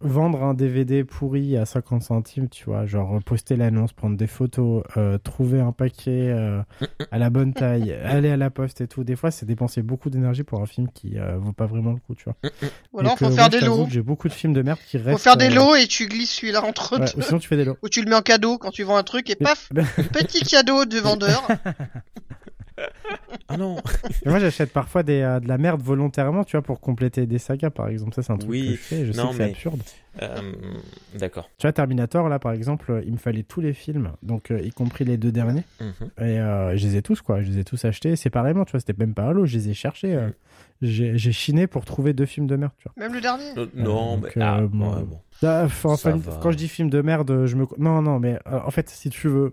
vendre un DVD pourri à 50 centimes, tu vois, genre poster l'annonce, prendre des photos, euh, trouver un paquet euh, à la bonne taille, aller à la poste et tout. Des fois, c'est dépenser beaucoup d'énergie pour un film qui euh, vaut pas vraiment le coup, tu vois. Ou alors Donc, faut euh, faire moi, des lots. J'ai beaucoup de films de merde qui restent. Faut faire des euh, lots et tu glisses celui-là entre ouais, ou sinon, tu fais des lots. Ou tu le mets en cadeau quand tu vends un truc et paf, petit cadeau de vendeur. Ah non moi, j'achète parfois des, euh, de la merde volontairement, tu vois, pour compléter des sagas, par exemple. Ça, c'est un truc Oui. que je fais. Je sais Non, c'est mais- absurde. Euh, D'accord. Tu vois, Terminator, là, par exemple, il me fallait tous les films, donc euh, y compris les deux derniers. Mhm. Et euh, je les ai tous, quoi. Je les ai tous achetés séparément, tu vois. C'était même pas un lot, je les ai cherchés. euh. J'ai j'ai chiné pour trouver deux films de merde, tu vois. Même le dernier. Euh, non, donc, mais ah, ouais, bon. Ah, enfin, quand je dis film de merde, je me. Non, non, mais euh, en fait, si tu veux,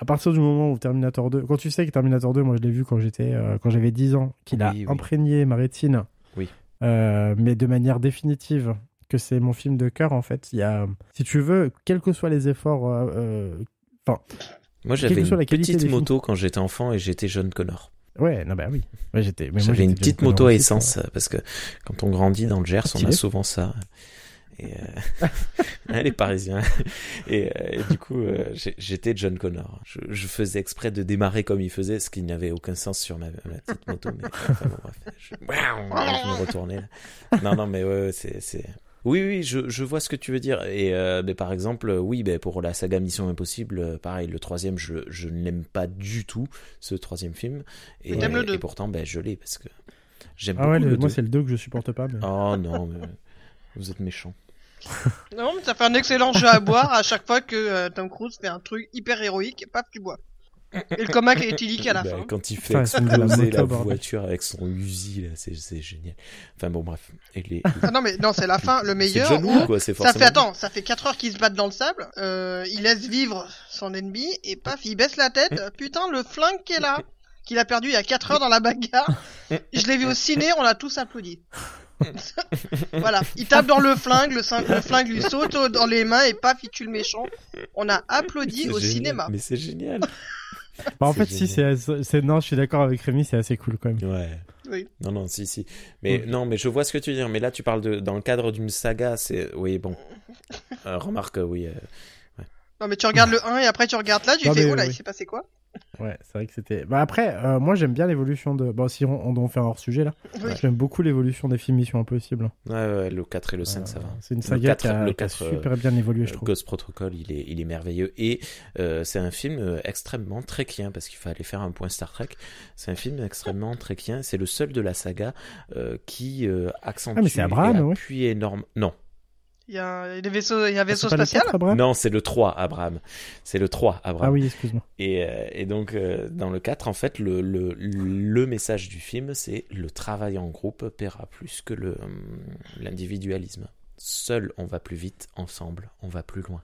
à partir du moment où Terminator 2. Quand tu sais que Terminator 2, moi, je l'ai vu quand j'étais, euh, quand j'avais 10 ans, qu'il a Oui, oui. imprégné ma rétine. Oui. euh, mais de manière définitive, que c'est mon film de cœur, en fait. Il y a. Si tu veux, quels que soient les efforts. euh, euh, Moi, j'avais que soit la une qualité petite des films. moto quand j'étais enfant et j'étais John Connor. Ouais, non, bah oui. Ouais, j'étais. J'avais une petite moto à essence parce que quand on grandit dans le Gers, on a souvent ça. Et euh... elle est parisienne. Et, euh, et du coup, euh, j'étais John Connor. Je, je faisais exprès de démarrer comme il faisait, ce qui n'avait aucun sens sur ma, ma petite moto. Mais enfin, bon, bref, je... je me retournais. Là. Non, non, mais ouais, ouais, c'est, c'est. Oui, oui, je, je vois ce que tu veux dire. Et euh, mais par exemple, oui, ben, pour la saga Mission Impossible, pareil, le troisième, je, je n'aime pas du tout ce troisième film. Et, Mais le pourtant, ben, je l'ai parce que j'aime Ah beaucoup ouais, le- le moi, c'est le 2 que je supporte pas. mais- Oh non, mais vous êtes méchant. Non, mais ça fait un excellent jeu à boire à chaque fois que euh, Tom Cruise fait un truc hyper héroïque, paf, tu bois. Et le coma qui est éthylique à la Bah, fin. Quand il fait la exploser la voiture avec son Uzi, c'est, génial. Enfin bon, bref. Et les... Ah non, mais non, c'est la fin, le meilleur. Quoi, Ça forcément. fait, attends, ça fait 4 heures qu'ils se battent dans le sable, euh, il laisse vivre son ennemi, et paf, il baisse la tête, putain, le flingue qui est là, qu'il a perdu il y a 4 heures dans la bagarre, je l'ai vu au ciné, on a tous applaudi. voilà, il tape dans le flingue, le, flingue lui saute au- dans les mains, et paf, il tue le méchant. On a applaudi au génial. cinéma. Mais c'est génial. Bah, en fait, si, c'est, c'est- non, je suis d'accord avec Rémi, c'est assez cool quand même. Ouais. Oui. Non, non, si, si. Mais non, mais je vois ce que tu veux dire. Mais là, tu parles de dans le cadre d'une saga. C'est oui, bon. Euh, remarque, oui. euh, Non, mais tu regardes le 1 et après tu regardes là, fais, mais oh là, oui. il s'est passé quoi? Ouais, c'est vrai que c'était. Bah après, euh, moi j'aime bien l'évolution de. Bon, si on, on doit faire hors sujet là. J'aime beaucoup l'évolution des films Mission Impossible. Ouais, ouais, le 4 et le 5, ça Euh, va. C'est une Le saga 4, qui a, le qui a 4, super bien évolué, je Euh, trouve. Ghost Protocol, il est, il est merveilleux. Et euh, c'est un film euh, extrêmement trekien, parce qu'il fallait faire un point Star Trek. C'est un film extrêmement trekien. C'est le seul de la saga euh, qui euh, accentue Ah, mais c'est Abraham, et ouais. appuie énorme. Non, Il y a, il y a des vaisseaux, il y a un Ah, vaisseau spatial. quatre, Abraham non, c'est le 3, Abraham. C'est le 3, Abraham. Ah oui, excuse-moi. Et, euh, et donc, euh, dans le 4, en fait, le, le, le message du film, c'est le travail en groupe paiera plus que le, hum, l'individualisme. Seul, on va plus vite, ensemble, on va plus loin.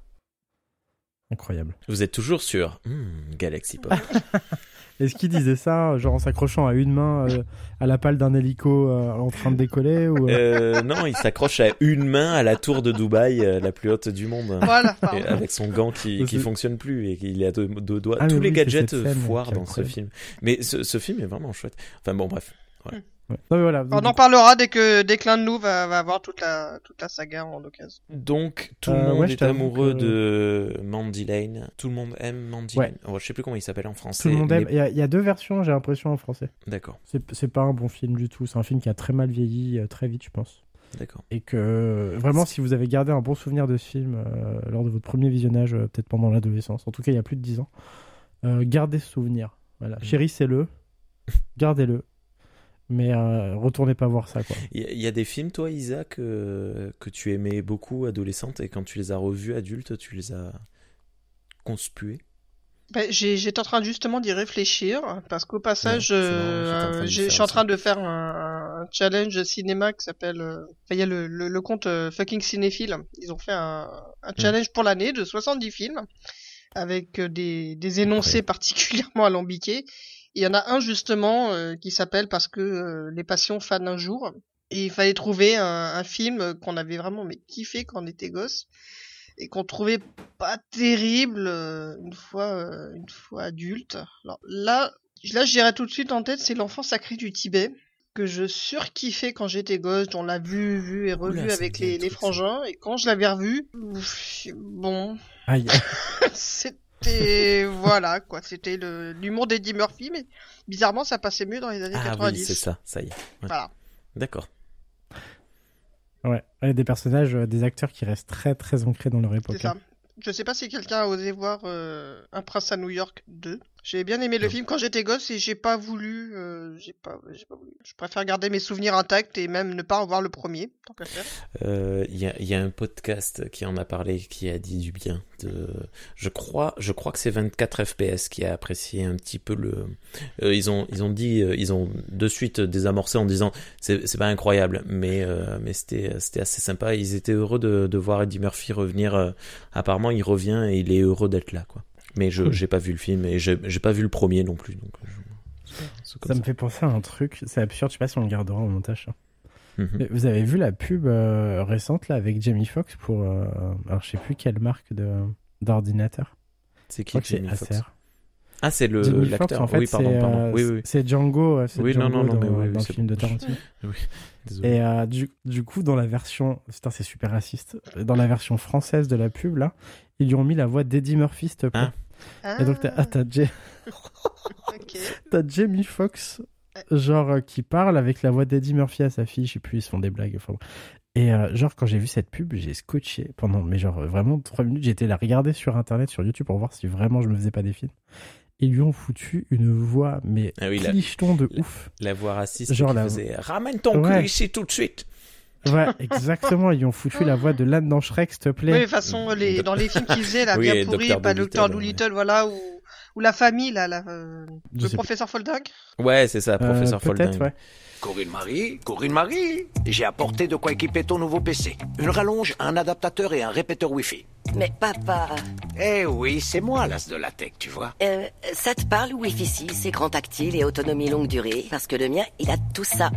Incroyable. Vous êtes toujours sur hmm, Galaxy Pop. Est-ce qu'il disait ça, genre en s'accrochant à une main euh, à la pale d'un hélico euh, en train de décoller ou, euh, Euh, non, il s'accroche à une main à la tour de Dubaï, euh, la plus haute du monde. Voilà. Et avec son gant qui, qui fonctionne plus et qu'il est à deux, deux doigts. Ah, Tous les oui, gadgets foirent dans ce film. Mais ce, ce film est vraiment chouette. Enfin bon, bref. Ouais. Non, mais voilà. On en parlera dès que, dès que l'un de nous va, va avoir toute la, toute la saga en occasion. Donc, tout Euh, le monde ouais, est amoureux que- de Mandy Lane. Tout le monde aime Mandy Ouais. Lane. Oh, je sais plus comment il s'appelle en français. tout le monde aime. Il y, a- il y a deux versions, j'ai l'impression, en français. D'accord, C'est pas un bon film du tout. C'est un film qui a très mal vieilli, euh, très vite, je pense. d'accord. Et que euh, vraiment, si vous avez gardé un bon souvenir de ce film euh, lors de votre premier visionnage, euh, peut-être pendant l'adolescence, en tout cas il y a plus de 10 ans, euh, gardez ce souvenir. Voilà. Mhm. Chérissez-le, gardez-le. Mais euh, retournez pas voir ça. Il y, a- il y a des films, toi, Isaac, euh, que tu aimais beaucoup adolescente et quand tu les as revus adultes, tu les as conspués? J'ai- J'étais en train justement d'y réfléchir parce qu'au passage, Ouais, euh, je suis en train de faire un, un challenge cinéma qui s'appelle. euh, il y a le, le, le compte euh, fucking cinéphile. Ils ont fait un, un Mm. challenge pour l'année de 70 films avec des, des énoncés particulièrement alambiqués. Il y en a un justement euh, qui s'appelle parce que euh, les passions fanent un jour. Et il fallait trouver un, un film qu'on avait vraiment mais kiffé quand on était gosse et qu'on trouvait pas terrible euh, une fois euh, une fois adulte. Alors là, là, j'irais tout de suite en tête, c'est l'enfant sacré du Tibet que je surkiffais quand j'étais gosse, on l'a vu, vu et revu Oula, avec les, les frangins et quand je l'avais revu, bon, Aïe. c'était voilà quoi, c'était le l'humour d'Eddie Murphy, mais bizarrement ça passait mieux dans les années Ah 90. oui, c'est ça, ça y est. Ouais. Voilà. D'accord. Ouais. Des personnages, euh, des acteurs qui restent très très ancrés dans leur époque. C'est ça. hein. Je sais pas si quelqu'un a osé voir euh, Un prince à New York 2. J'ai bien aimé le film quand j'étais gosse et j'ai pas voulu, euh, j'ai pas, j'ai pas voulu. Je préfère garder mes souvenirs intacts et même ne pas revoir le premier, tant qu'à faire. Euh, Il y, a, y a un podcast qui en a parlé, qui a dit du bien. De, je crois, je crois que c'est 24 FPS qui a apprécié un petit peu le. Euh, ils ont, ils ont dit, euh, ils ont de suite désamorcé en disant, c'est, c'est pas incroyable, mais, euh, mais c'était, c'était assez sympa. Ils étaient heureux de, de voir Eddie Murphy revenir. apparemment, il revient et il est heureux d'être là, quoi. Mais je, j'ai pas vu le film et j'ai, pas vu le premier non plus, donc. Ça me fait penser à un truc, c'est absurde, je sais pas si on le gardera au montage. hein. Mhm. Vous avez vu la pub euh, récente là avec Jamie Foxx pour, euh, alors je sais plus quelle marque de d'ordinateur. C'est qui Jamie Foxx? Ah, c'est le l'acteur. en fait, oui, pardon, euh, Oui, oui, c'est Django, c'est Oui, non, Django non, non, dans, mais oui, dans le film de. Tarantino. Et euh, du, du coup, dans la version, putain, c'est super raciste. Dans la version française de la pub là, ils lui ont mis la voix d'Eddie Murphy, s'il te plaît. Ah. Et donc t'as, ah, Jamie Foxx, genre euh, qui parle avec la voix d'Eddie Murphy à sa fille. Je sais plus, ils se font des blagues. Enfin, et euh, genre quand j'ai vu cette pub, j'ai scotché pendant, mais genre euh, vraiment trois minutes. J'étais la regarder sur internet, sur YouTube pour voir si vraiment je me faisais pas des films. Ils lui ont foutu une voix mais Ah oui, la- clicheton de la- ouf. La voix raciste Genre qui la- faisait Ramène ton Ouais. cul ici tout de suite. Ouais, exactement. Ils ont foutu la voix de l'âne dans Shrek, s'il te Oui, plaît. de toute façon, les, dans les films qu'ils faisaient, là, Oui, bien et pourri, Dr. pas Docteur ouais. Dolittle, voilà, ou, ou la famille, là, la, euh, le professeur Folding. Ouais, c'est ça, Euh, professeur Peut-être, Folding. ouais. Corinne Marie, Corinne Marie, j'ai apporté de quoi équiper ton nouveau PC. Une rallonge, un adaptateur et un répéteur Wi-Fi. Mais papa, Eh oui, c'est moi l'as de la tech, tu vois. euh, ça te parle Wi-Fi 6, écran tactile et autonomie longue durée? Parce que le mien, il a tout ça.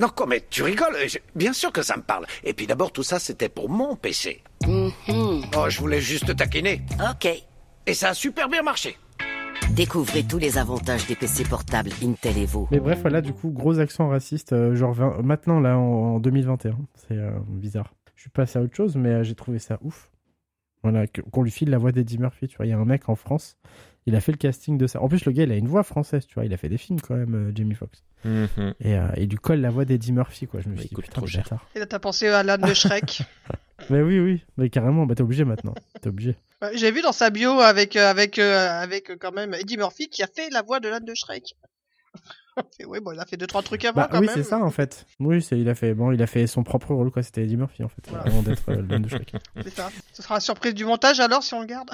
Non, quoi, mais tu rigoles je- Bien sûr que ça me parle. Et puis d'abord, tout ça, c'était pour mon PC. Mhm. Oh, je voulais juste te taquiner. Ok. Et ça a super bien marché. Découvrez tous les avantages des PC portables Intel Evo. Mais bref, voilà, du coup, gros accent raciste, euh, genre vingt- maintenant, là, en, en 2021. C'est euh, bizarre. Je suis passé à autre chose, mais euh, j'ai trouvé ça ouf. Voilà, qu'on lui file la voix d'Eddie Murphy, tu vois. Il y a un mec en France Il a fait le casting de ça. En plus, le gars, il a une voix française, tu vois. Il a fait des films quand même, euh, Jamie Foxx. Mhm. Et euh, il lui colle la voix d'Eddie Murphy, quoi. Je me Bah, suis dit, putain, trop cher. Et là, t'as pensé à l'âne de Shrek. Mais oui, oui. Mais carrément, bah t'es obligé maintenant. T'es obligé. Ouais, J'ai vu dans sa bio avec euh, avec euh, avec quand même Eddie Murphy qui a fait la voix de l'âne de Shrek. Oui, bon, il a fait deux trois trucs avant Bah quand oui, même. c'est ça en fait. Oui, c'est il a fait bon, il a fait son propre rôle quoi. C'était Eddie Murphy en fait, Voilà. avant d'être euh, le de Shrek. C'est ça. Ce sera la surprise du montage alors si on le garde.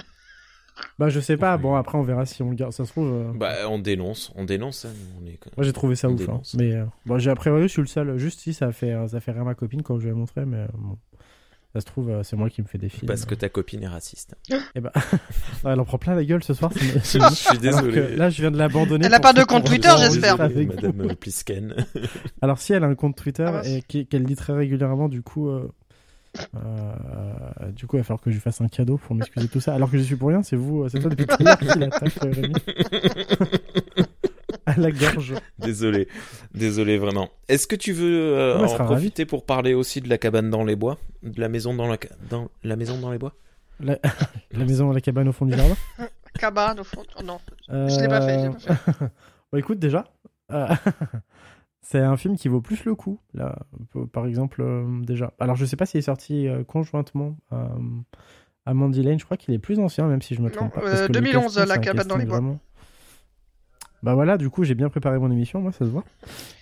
Bah je sais pas. Bon après on verra si on le garde. Ça se trouve. euh, Bah, on dénonce, on dénonce. hein, on est... Moi j'ai trouvé ça On ouf. hein. Mais euh, bon, j'ai après je suis le seul. Juste si ça fait euh, ça fait rire ma copine quand je lui ai montré, mais euh, bon. Ça se trouve, c'est moi qui me fais des films. Parce que ta copine est raciste. Eh ben, ouais, elle en prend plein la gueule ce soir. c'est- je suis désolé. là, je viens de l'abandonner. Elle a pour- pas de compte Twitter, j'espère. Avec- Madame Plisken. Alors si elle a un compte Twitter Ah, et qu'elle lit très régulièrement, du coup, euh, euh, du coup, il va falloir que je lui fasse un cadeau pour m'excuser de tout ça. Alors que je suis pour rien, c'est vous, euh, c'est toi depuis tout à l'heure qui l'attaque, euh, Rémi. à la gorge. Désolé, désolé vraiment. Est-ce que tu veux euh, en profiter pour parler aussi de la cabane dans les bois, de la maison dans la ca- dans la maison dans les bois? La... la maison, la cabane au fond du jardin? Cabane au fond. Oh, non, Euh, je l'ai pas fait. je l'ai pas fait. Bah écoute déjà, euh, c'est un film qui vaut plus le coup là. Par exemple euh, déjà. Alors je sais pas s'il est sorti euh, conjointement à, à Mandy Lane. Je crois qu'il est plus ancien même si je me trompe Non, pas. parce euh, que le 2011, casting, La cabane dans les bois. vraiment- Bah voilà, du coup j'ai bien préparé mon émission, moi ça se voit.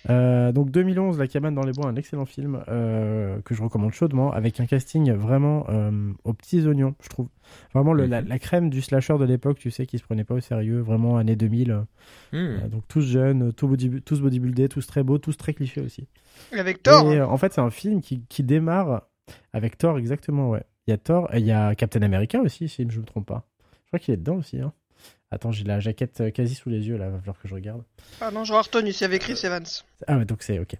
Euh, donc 2011, La cabane dans les bois, un excellent film euh, que je recommande chaudement, avec un casting vraiment euh, aux petits oignons, je trouve. Vraiment le- la, Mhm. la crème du slasher de l'époque, tu sais, qui se prenait pas au sérieux, vraiment années 2000. euh, Hmm. euh, donc tous jeunes, tous, body- tous bodybuildés, tous très beaux, tous très clichés aussi. Avec Thor. Et en fait, c'est un film qui, qui démarre avec Thor, exactement, ouais. Il y a Thor, et il y a Captain America aussi, si je me trompe pas. Je crois qu'il est dedans aussi. Hein. Attends, j'ai la jaquette euh, quasi sous les yeux, là, il va falloir que je regarde. Ah non, j'aurais retenu, c'est avec Chris Evans. Ah ouais, donc c'est ok.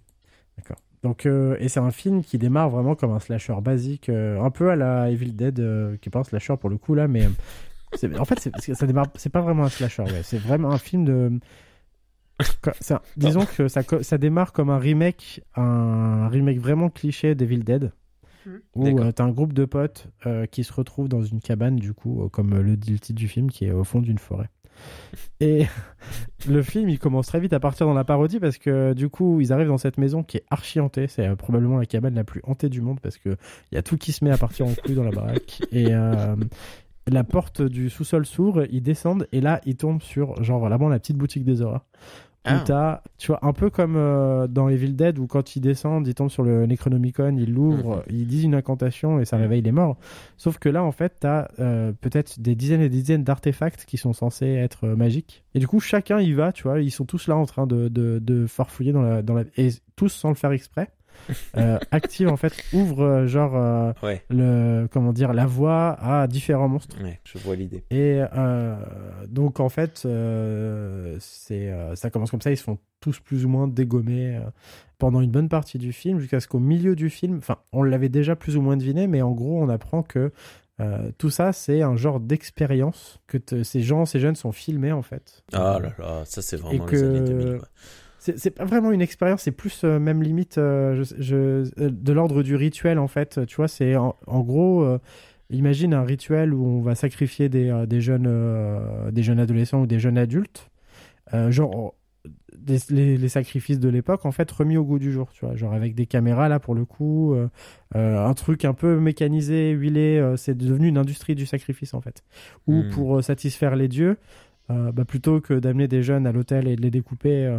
D'accord. Donc, euh, et c'est un film qui démarre vraiment comme un slasher basique, euh, un peu à la Evil Dead, euh, qui est pas un slasher pour le coup là, mais en fait, ça démarre, c'est pas vraiment un slasher, ouais. c'est vraiment un film de. Un- disons que ça, ça démarre comme un remake, un remake vraiment cliché d'Evil Dead. Où euh, t'as un groupe de potes euh, qui se retrouvent dans une cabane, du coup, euh, comme euh, le dit le titre du film, qui est au fond d'une forêt. Et le film, il commence très vite à partir dans la parodie parce que du coup, ils arrivent dans cette maison qui est archi hantée. C'est euh, probablement la cabane la plus hantée du monde parce que il y a tout qui se met à partir en couille dans la baraque. Et euh, la porte du sous-sol s'ouvre, ils descendent et là, ils tombent sur genre vraiment la petite boutique des Où Ah. tu vois, un peu comme euh, dans Evil Dead où quand ils descendent, ils tombent sur le Necronomicon, ils l'ouvrent, ils disent une incantation et ça réveille les morts. Sauf que là, en fait, t'as euh, peut-être des dizaines et des dizaines d'artefacts qui sont censés être euh, magiques. Et du coup, chacun y va, tu vois, ils sont tous là en train de, de, de farfouiller dans la, dans la... Et tous sans le faire exprès. Euh, active, en fait, ouvre euh, genre euh, Ouais, le... Comment dire La voie à différents monstres. ouais, je vois l'idée. Et euh, donc en fait, c'est ça commence comme ça. Ils se font tous plus ou moins dégommer pendant une bonne partie du film, jusqu'à ce qu'au milieu du film, enfin, on l'avait déjà plus ou moins deviné, mais en gros, on apprend que euh, tout ça, c'est un genre d'expérience que te- ces gens, ces jeunes sont filmés en fait. Ah là là, ça c'est vraiment Et les que- années 2000. quoi. C'est pas vraiment une expérience, c'est plus euh, même limite euh, je- je- euh, de l'ordre du rituel en fait. Tu vois, c'est en, en gros, imagine un rituel où on va sacrifier des, des jeunes, des jeunes adolescents ou des jeunes adultes, genre des- les, les sacrifices de l'époque en fait remis au goût du jour. Tu vois, genre avec des caméras là pour le coup, euh, un truc un peu mécanisé, huilé. euh, c'est devenu une industrie du sacrifice en fait. Ou Hmm. pour satisfaire les dieux, euh, bah, plutôt que d'amener des jeunes à l'hôtel et de les découper.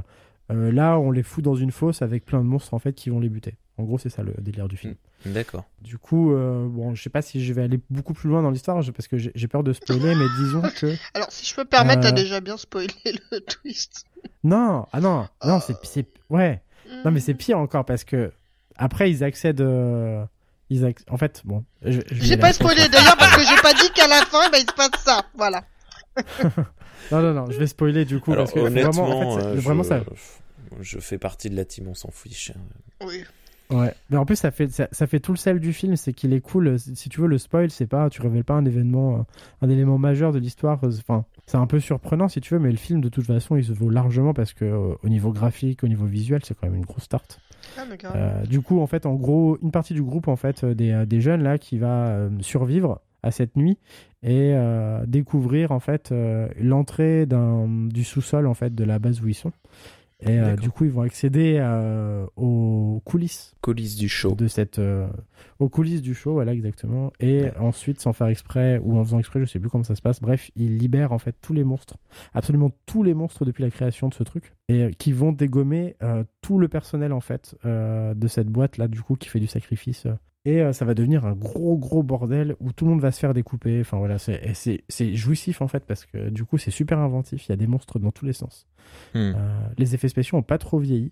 Euh, euh, là, on les fout dans une fosse avec plein de monstres en fait qui vont les buter. En gros, c'est ça le délire du film. D'accord. Du coup, euh, bon, je sais pas si je vais aller beaucoup plus loin dans l'histoire je- parce que j'ai peur de spoiler, mais disons que Alors, si je peux me permettre, Euh. t'as déjà bien spoilé le twist. non, ah non, non, c'est c'est ouais, non mais c'est pire encore parce que après ils accèdent, euh, ils acc- en fait, bon, je, je vais J'ai pas spoilé d'ailleurs parce que j'ai pas dit qu'à la fin, bah, il se passe ça. Voilà. Non, non, non, je vais spoiler du coup Alors parce que honnêtement, vraiment, en fait, c'est- euh, vraiment je... ça. je fais partie de la team, on s'en fiche. Oui. Ouais, mais en plus ça fait ça, ça fait tout le sel du film, c'est qu'il est cool. Si tu veux le spoil, c'est pas tu révèles pas un événement, euh, un élément majeur de l'histoire. euh, Enfin, c'est un peu surprenant si tu veux, mais le film de toute façon il se vaut largement parce que euh, au niveau graphique, au niveau visuel, c'est quand même une grosse start. Ah. Euh, du coup, en fait, en gros, une partie du groupe en fait des, des jeunes là qui va euh, survivre à cette nuit et euh, découvrir en fait euh, l'entrée du sous-sol en fait de la base où ils sont. Et euh, du coup, ils vont accéder aux coulisses Coulisses du show. de cette aux coulisses du show voilà exactement et Ouais. ensuite sans faire exprès ou en faisant exprès je sais plus comment ça se passe bref ils libèrent en fait tous les monstres absolument tous les monstres depuis la création de ce truc et qui vont dégommer tout le personnel en fait de cette boîte là du coup qui fait du sacrifice. Et euh, ça va devenir un gros gros bordel où tout le monde va se faire découper enfin voilà c'est jouissif en fait parce que du coup c'est super inventif il y a des monstres dans tous les sens Hmm. euh, les effets spéciaux ont pas trop vieilli.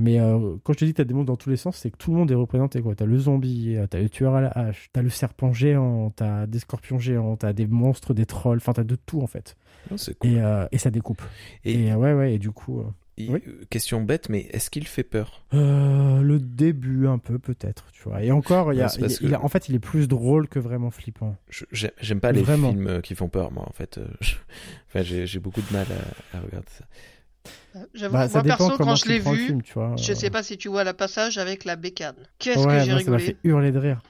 Mais euh, quand je te dis que t'as des monstres dans tous les sens, c'est que tout le monde est représenté. quoi. T'as le zombie, t'as le tueur à la hache, t'as le serpent géant, t'as des scorpions géants, t'as des monstres, des trolls, enfin t'as de tout en fait. Oh, cool. Et, euh, et ça découpe. Et, Et, euh, ouais, ouais, et du coup. Euh, oui. euh, question bête, mais est-ce qu'il fait peur? Euh, le début, un peu peut-être, tu vois. Et encore, il y a, il- a- en fait, il est plus drôle que vraiment flippant. J'aime pas les Vraiment. films euh, qui font peur, moi, en fait. euh, je- Enfin, j'ai beaucoup de mal à, à regarder ça. J'avoue, Bah, moi perso, comment quand je l'ai vu, film, tu vois. je sais pas si tu vois le passage avec la bécane. Qu'est-ce ouais, que j'ai moi, ça m'a rigolé. fait hurler de rire.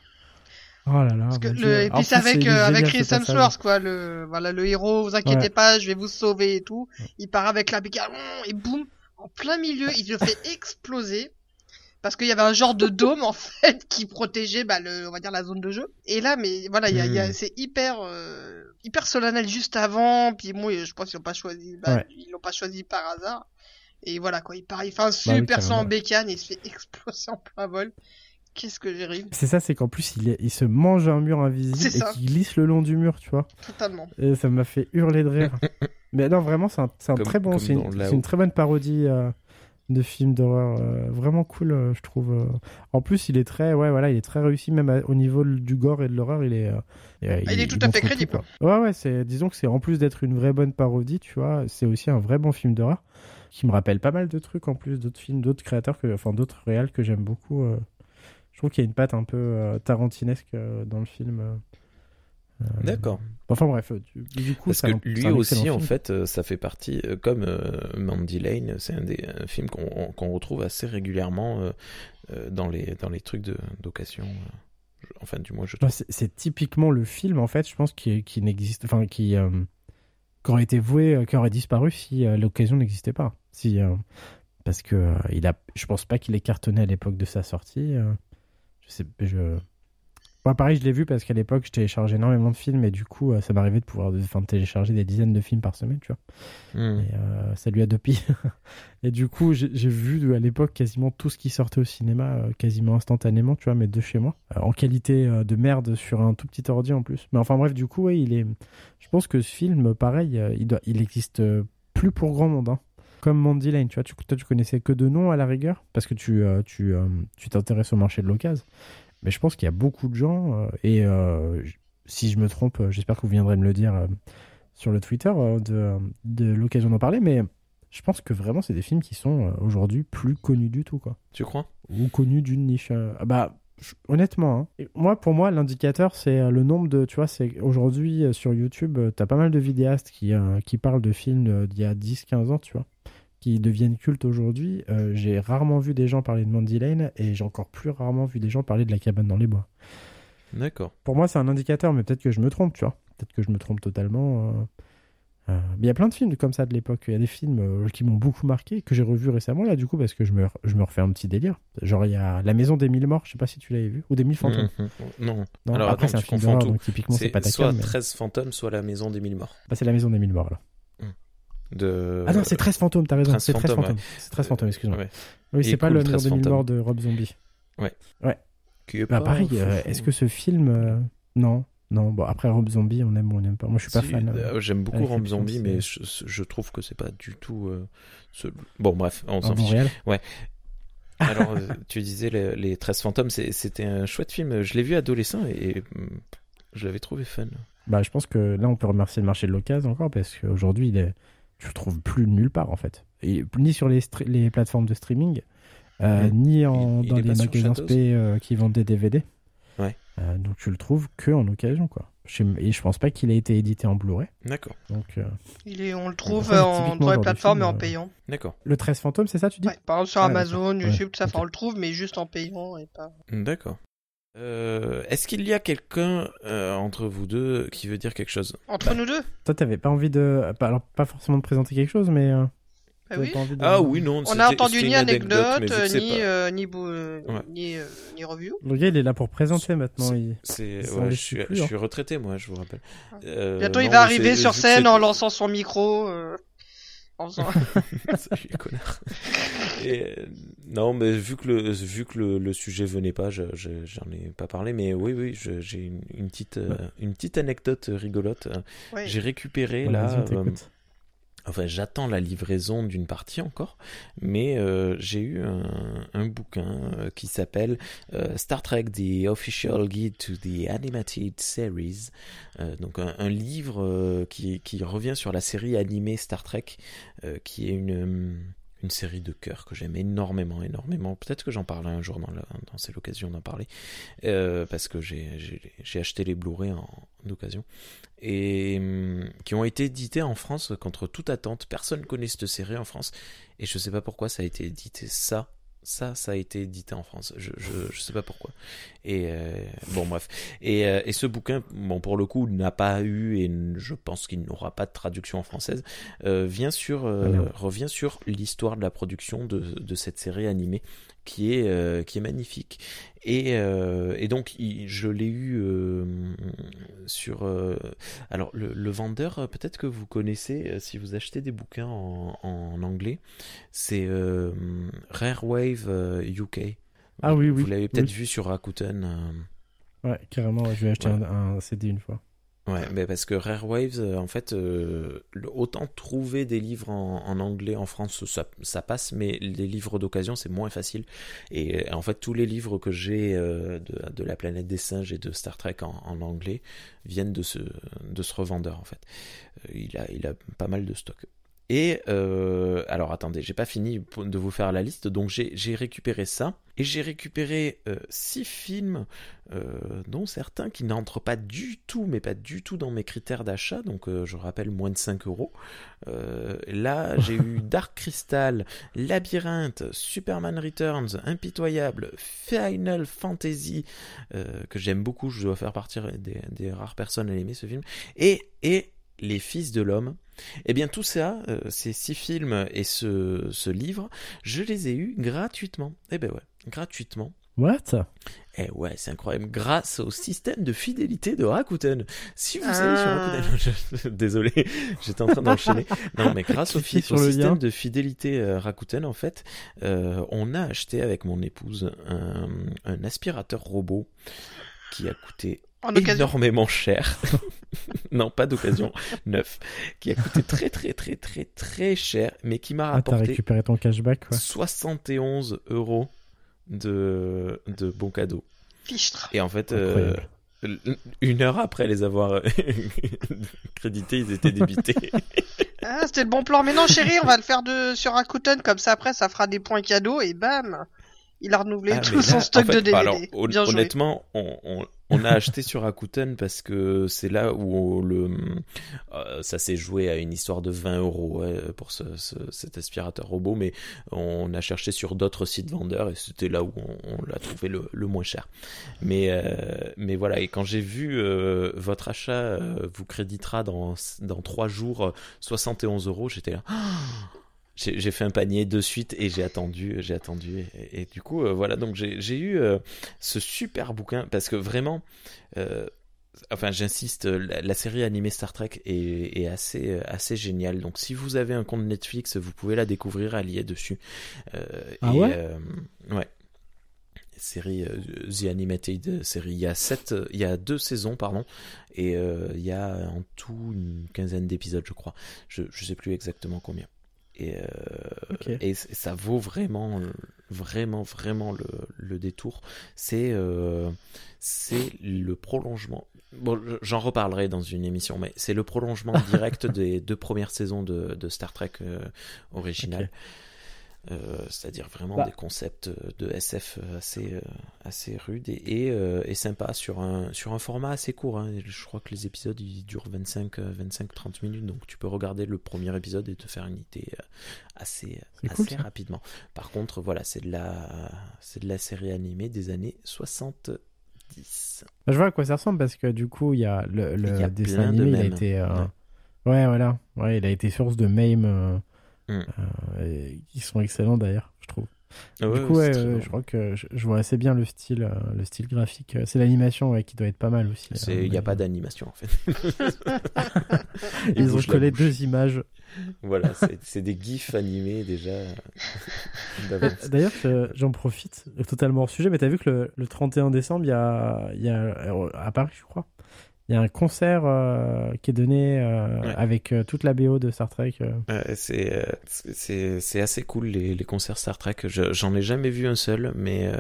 Oh là là. Parce que mon le, Dieu. et puis c'est avec, euh, avec Chris. Hemsworth, quoi, le, voilà, le héros, vous inquiétez Ouais. pas, je vais vous sauver et tout. Il part avec la bécane, et boum, en plein milieu, il le fait exploser. Parce qu'il y avait un genre de dôme, en fait, qui protégeait, bah, le, on va dire, la zone de jeu. Et là, mais voilà, il y a, il y a- Hmm. c'est hyper, euh, hyper solennel juste avant, puis bon, je pense qu'ils l'ont pas choisi, bah, Ouais. ils l'ont pas choisi par hasard. Et voilà, quoi, il part, il fait un Bah oui, super carrément. en bécane, et il se fait exploser en plein vol. Qu'est-ce que j'ai ri, C'est ça, c'est qu'en plus, il, est- il se mange un mur invisible C'est et ça. qu'il glisse le long du mur, tu vois. totalement. Et ça m'a fait hurler de rire. Mais non, vraiment, c'est un, c'est un Comme- très bon, c'est une, très bonne parodie euh, de film d'horreur. euh, vraiment cool, euh, je trouve. euh. En plus, il est très, ouais, voilà, il est très réussi, même à- au niveau du gore et de l'horreur, il est. Ah, il est tout à fait crédible. quoi. Ouais, ouais, c'est, disons que c'est en plus d'être une vraie bonne parodie, tu vois, c'est aussi un vrai bon film d'horreur qui me rappelle pas mal de trucs en plus, d'autres films, d'autres créateurs, que, enfin d'autres réals que j'aime beaucoup. euh. Je trouve qu'il y a une patte un peu euh, tarantinesque euh, dans le film. Euh. D'accord. Enfin bref, euh, du, coup, Parce que un- lui aussi, en fait, euh, ça fait partie, comme Mandy Lane, c'est un des un film qu'on on- qu'on retrouve assez régulièrement dans, les, dans les trucs d'occasion. Enfin, du moins, je trouve. c'est typiquement le film en fait, je pense qui, qui n'existe, enfin qui, euh, qui aurait été voué, qui aurait disparu si euh, l'occasion n'existait pas. Si euh, parce que il a, je pense pas qu'il ait cartonné à l'époque de sa sortie. je sais, je. Moi, pareil, je l'ai vu parce qu'à l'époque, je téléchargeais énormément de films et du coup, euh, ça m'arrivait de pouvoir de télécharger des dizaines de films par semaine, tu vois. Hmm. Et, euh, salut Adopi. et du coup, j'ai vu à l'époque quasiment tout ce qui sortait au cinéma, euh, quasiment instantanément, tu vois, mais de chez moi, Euh, en qualité de merde sur un tout petit ordi en plus. Mais enfin bref, du coup, ouais, il est. Je pense que ce film, pareil, il doit, il existe plus pour grand monde. hein. Comme Mandy Lane, tu vois, tu, toi tu connaissais que de nom à la rigueur, parce que tu euh, tu euh, tu t'intéresses au marché de l'occasion. Mais je pense qu'il y a beaucoup de gens, euh, et euh, si je me trompe, euh, j'espère que vous viendrez me le dire sur le Twitter de, de l'occasion d'en parler, mais je pense que vraiment c'est des films qui sont aujourd'hui plus connus du tout, quoi. Tu crois? Ou connus d'une niche. euh, bah, je- honnêtement, hein. Moi, pour moi, l'indicateur, c'est le nombre de. Tu vois, c'est aujourd'hui sur YouTube, t'as pas mal de vidéastes qui, euh, qui parlent de films d'il y a 10-15 ans, tu vois, qui deviennent cultes aujourd'hui. Euh, j'ai rarement vu des gens parler de Mandy Lane et j'ai encore plus rarement vu des gens parler de La cabane dans les bois. D'accord. Pour moi, c'est un indicateur, mais peut-être que je me trompe, tu vois. Peut-être que je me trompe totalement. euh. Euh, mais il y a plein de films comme ça de l'époque. Il y a des films qui m'ont beaucoup marqué, que j'ai revus récemment, là, du coup, parce que je me, je me refais un petit délire. Genre, il y a La Maison des Mille Morts, je sais pas si tu l'avais vu, ou Des Mille Fantômes. Mhm. Non. Non, Alors, après, c'est un film d'horreur, donc typiquement, c'est pas ta soit cam, mais- 13 fantômes, soit la maison des mille morts. Bah, c'est La Maison des Mille Morts, là. De... Ah non, c'est 13 fantômes, t'as raison. 13 C'est 13 fantômes. C'est 13 fantômes, excuse-moi. Ouais. Oui, c'est pas le 13 des Mille. Morts de Rob Zombie. Qui est Bah, pareil, euh, est-ce que ce film. euh, Non, non. Bon, après, Rob Zombie, on aime ou on n'aime pas. Moi, je suis pas Si, fan. euh. euh, J'aime beaucoup Rob Zombie, de mais je, je trouve que c'est pas du tout. euh, ce- Bon, bref, on en s'en fiche. Montréal. Alors, euh, tu disais les, les 13 fantômes, c'était un chouette film. Je l'ai vu adolescent et, et, hum, je l'avais trouvé fun. Bah, je pense que là, on peut remercier le marché de l'occasion encore parce qu'aujourd'hui, il est... tu le trouves plus nulle part en fait. Et, ni sur les, les plateformes de streaming, euh, Mm. ni en, Il- dans les magasins spé euh, qui vendent des DVD. Ouais. Euh, donc tu le trouves que en occasion quoi. Je- Et je pense pas qu'il ait été édité en Blu-ray. D'accord, Donc euh, Il est, on le trouve en, dans le les plateformes et en payant. d'accord, le 13 fantômes, c'est ça tu dis Ouais, par exemple sur Ah, Amazon. YouTube, Ouais, tout ça, on le trouve, mais juste en payant et pas. d'accord. Euh, Est-ce qu'il y a quelqu'un euh, entre vous deux qui veut dire quelque chose? Entre Bah, nous deux? Toi, t'avais pas envie de. pas- Alors, pas forcément de présenter quelque chose, mais. euh, Bah oui. pas envie de- Ah oui, non. On n'a entendu ni anecdote, ni, euh, ni, Ouais. ni, euh, ni review. Le gars, il est là pour présenter maintenant. Il... Ouais, je investit suis, plus, je hein. suis retraité, moi, je vous rappelle. Euh, Bientôt, il va arriver sur scène en lançant son micro. En faisant- Salut les connards. Et, euh, non, mais vu que le, vu que le, le sujet venait pas, je, je- j'en ai pas parlé, mais oui, oui, je- j'ai une, une petite, euh, une petite anecdote rigolote. Ouais. J'ai récupéré Voilà, là, euh. Enfin, j'attends la livraison d'une partie encore, mais euh, j'ai eu un, bouquin euh, qui s'appelle euh, Star Trek The Official Guide to the Animated Series, donc un, livre qui, revient sur la série animée Star Trek, qui est une, une série de cœur que j'aime énormément, énormément. Peut-être que j'en parlerai un jour dans, dans c'est l'occasion d'en parler, euh, parce que j'ai, acheté les Blu-ray en, en occasion et hum, qui ont été édités en France contre toute attente. Personne connaît cette série en France et je sais pas pourquoi ça a été édité ça. Ça, ça a été édité en France. Je, je, je sais pas pourquoi. Et euh, bon, bref. Et, euh, et ce bouquin, bon, pour le coup, n'a pas eu et je pense qu'il n'aura pas de traduction en française. euh, vient sur, Ah, revient sur l'histoire de la production de, de cette série animée qui est, qui est magnifique. Et, et donc, il- je l'ai eu sur. alors, le, le vendeur, peut-être que vous connaissez, si vous achetez des bouquins en, en anglais, c'est Rare Wave UK. Ah oui, oui. Vous l'avez peut-être oui. vu sur Rakuten. euh, Ouais, carrément, ouais, je vais acheter Ouais. un, un CD une fois. Ouais, mais parce que Rare Waves, euh, en fait, euh, autant trouver des livres en, en anglais en France, ça, ça passe, mais les livres d'occasion, c'est moins facile. Et en fait, tous les livres que j'ai euh, de, de la planète des singes et de Star Trek en, en anglais viennent de ce, de ce revendeur, en fait. Euh, il, a, il a pas mal de stock. Et euh, alors attendez, j'ai pas fini de vous faire la liste, donc j'ai récupéré ça. Et j'ai récupéré euh, six films, euh, dont certains qui n'entrent pas du tout, mais pas du tout dans mes critères d'achat, donc euh, je rappelle moins de 5 euros. Euh, là, j'ai eu Dark Crystal, Labyrinthe, Superman Returns, Impitoyable, Final Fantasy, que j'aime beaucoup, je dois faire partir des, des rares personnes à aimer ce film, et, et Les Fils de l'Homme. Eh bien, tout ça, euh, ces six films et ce, ce livre, je les ai eus gratuitement. Eh ben ouais, gratuitement. What? Eh ouais, c'est incroyable. Grâce au système de fidélité de Rakuten. Si vous allez sur Ah. Rakuten, je- désolé, j'étais en train d'enchaîner. Non, mais grâce au, fi- Cliquez sur au le système lien. de fidélité euh, Rakuten, en fait, euh, on a acheté avec mon épouse un, un aspirateur robot qui a coûté En occasion. énormément cher. non, pas d'occasion, neuf, qui a coûté très très très très très cher, mais qui m'a Ah, t'as rapporté récupéré ton cashback, quoi. 71 euros de, de bons cadeaux. Fichtre. Et en fait, euh, une heure après les avoir crédités, ils étaient débités. Ah, c'était le bon plan. Mais non, chérie, on va le faire de sur Rakuten, comme ça après, ça fera des points cadeaux et bam, il a renouvelé Ah, tout son stock en fait, de DVD. bah alors, hon- Bien joué. honnêtement, on, on- on a acheté sur Rakuten parce que c'est là où le euh, ça s'est joué à une histoire de 20 euros ouais, pour ce, ce- cet aspirateur robot, mais on a cherché sur d'autres sites vendeurs et c'était là où on, l'a trouvé le, le moins cher. Mais euh, mais voilà, et quand j'ai vu euh, votre achat vous créditera dans dans trois jours euh, 71 euros, j'étais là. J'ai fait un panier de suite et j'ai attendu, j'ai attendu. Et, et du coup, euh, voilà, donc j'ai eu euh, ce super bouquin parce que vraiment, euh, enfin, j'insiste, la, la série animée Star Trek est, est assez, assez géniale. Donc, si vous avez un compte Netflix, vous pouvez la découvrir, elle y est dessus. Ah et, ouais? Ouais. Série euh, The Animated série. Il y a sept, euh, il y a deux saisons, pardon, et euh, il y a en tout une quinzaine d'épisodes, je crois. Je, je sais plus exactement combien. Et, euh, et ça vaut vraiment, vraiment, vraiment le, le détour. C'est euh, c'est le prolongement. Bon, je- j'en reparlerai dans une émission, mais c'est le prolongement direct des deux premières saisons de, de Star Trek euh, original. Euh, c'est-à-dire vraiment Bah. des concepts de SF assez, euh, assez rudes et, et, euh, et sympa sur un, sur un format assez court. hein. Je crois que les épisodes ils durent 25, euh, 25-30 minutes, donc tu peux regarder le premier épisode et te faire une idée euh, assez, assez cool, rapidement. Par contre, voilà, c'est de, la, c'est de la série animée des années 70. 10. Bah, je vois à quoi ça ressemble parce que du coup, il y a le, le Il y a dessin de animé, il a été. euh, Ouais. ouais. voilà. Ouais, il a été source de euh, Mm. euh, et qui sont excellents d'ailleurs, je trouve. Ah du coup, ouais, je crois que je, je vois assez bien le style, euh, le style graphique. Euh, C'est l'animation qui doit être pas mal aussi. Euh, Il n'y a pas d'animation en fait. Il Ils ont collé deux images. Voilà, c'est des gifs animés déjà. D'ailleurs, je- j'en profite, totalement hors sujet, mais t'as vu que le, le 31 décembre, il y a, il y a à Paris, je crois, il y a un concert euh, qui est donné euh, Ouais. avec euh, toute la BO de Star Trek. c'est assez cool les, les concerts Star Trek. Je- J'en ai jamais vu un seul, mais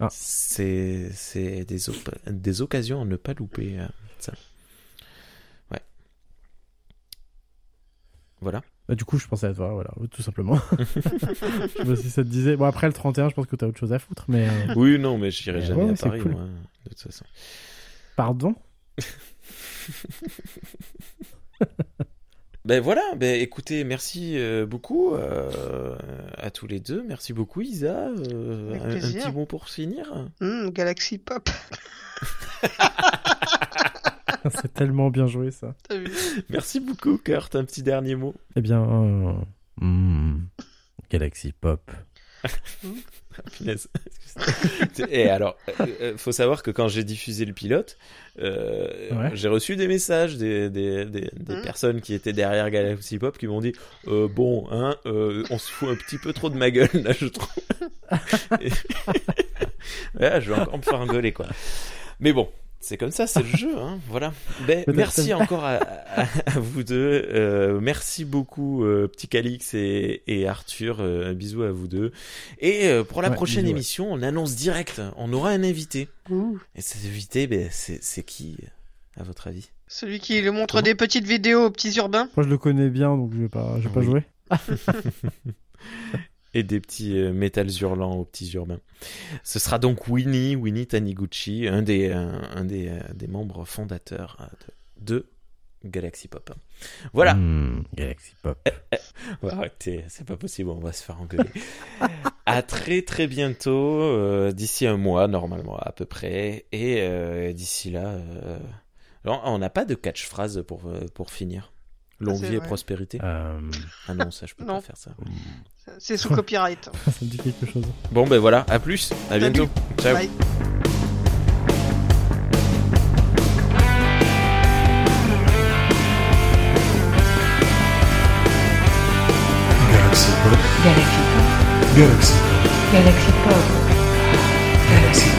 Ah. c'est c'est des, occasions à ne pas louper. ça. Ouais. Voilà. Bah, du coup, je pensais à toi, voilà, tout simplement. je sais pas si ça te disait. Bon, après le 31, je pense que t'as autre chose à foutre, mais. Oui, non, mais j'irai jamais ouais, à Paris, cool. moi, de toute façon. Pardon? Ben voilà, ben écoutez, merci euh, beaucoup euh, à tous les deux. Merci beaucoup Isa. Euh, un, petit mot pour finir. Hmm, Galaxy Pop. C'est tellement bien joué, ça. Merci beaucoup Kurt, un petit dernier mot. Eh bien, euh, hmm, Galaxy Pop. Et alors, euh, euh, faut savoir que quand j'ai diffusé le pilote, euh, Ouais. j'ai reçu des messages des, des, des, des Mm. personnes qui étaient derrière Galaxy Pop qui m'ont dit euh, Bon, hein, euh, on se fout un petit peu trop de ma gueule là, je trouve. Et- ouais, je vais encore me faire engueuler quoi. Mais bon. C'est comme ça, c'est le jeu, hein, voilà. Ben, merci encore à, à- à vous deux. Euh, merci beaucoup, euh, petit Calix et, et Arthur. Euh, un bisou à vous deux. Et euh, pour la Ouais, prochaine bisous, ouais. émission, on annonce direct. On aura un invité. Ouh. Et cet invité, ben, c'est qui, à votre avis? Celui qui le montre Comment des petites vidéos aux petits urbains? Moi, je le connais bien, donc je vais pas, je vais pas jouer. Et des petits euh, métals hurlants aux petits urbains. Ce sera donc Winnie, Winnie Taniguchi, un des, un, un des, euh, des membres fondateurs euh, de, de Galaxy Pop. Voilà. Hmm, Galaxy Pop. Ouais, arrêtez, c'est pas possible, on va se faire engueuler. à très très bientôt, euh, d'ici un mois normalement à peu près, et euh, d'ici là, euh, alors, on n'a pas de catchphrase pour pour finir. Ah, Longue vie et prospérité. Euh, ah non, ça, je peux pas faire ça. C'est sous copyright. ça dit quelque chose. Bon, ben voilà, à plus, à bientôt. Ciao. Galaxy Pop. Galaxy Galaxy Pop. Galaxy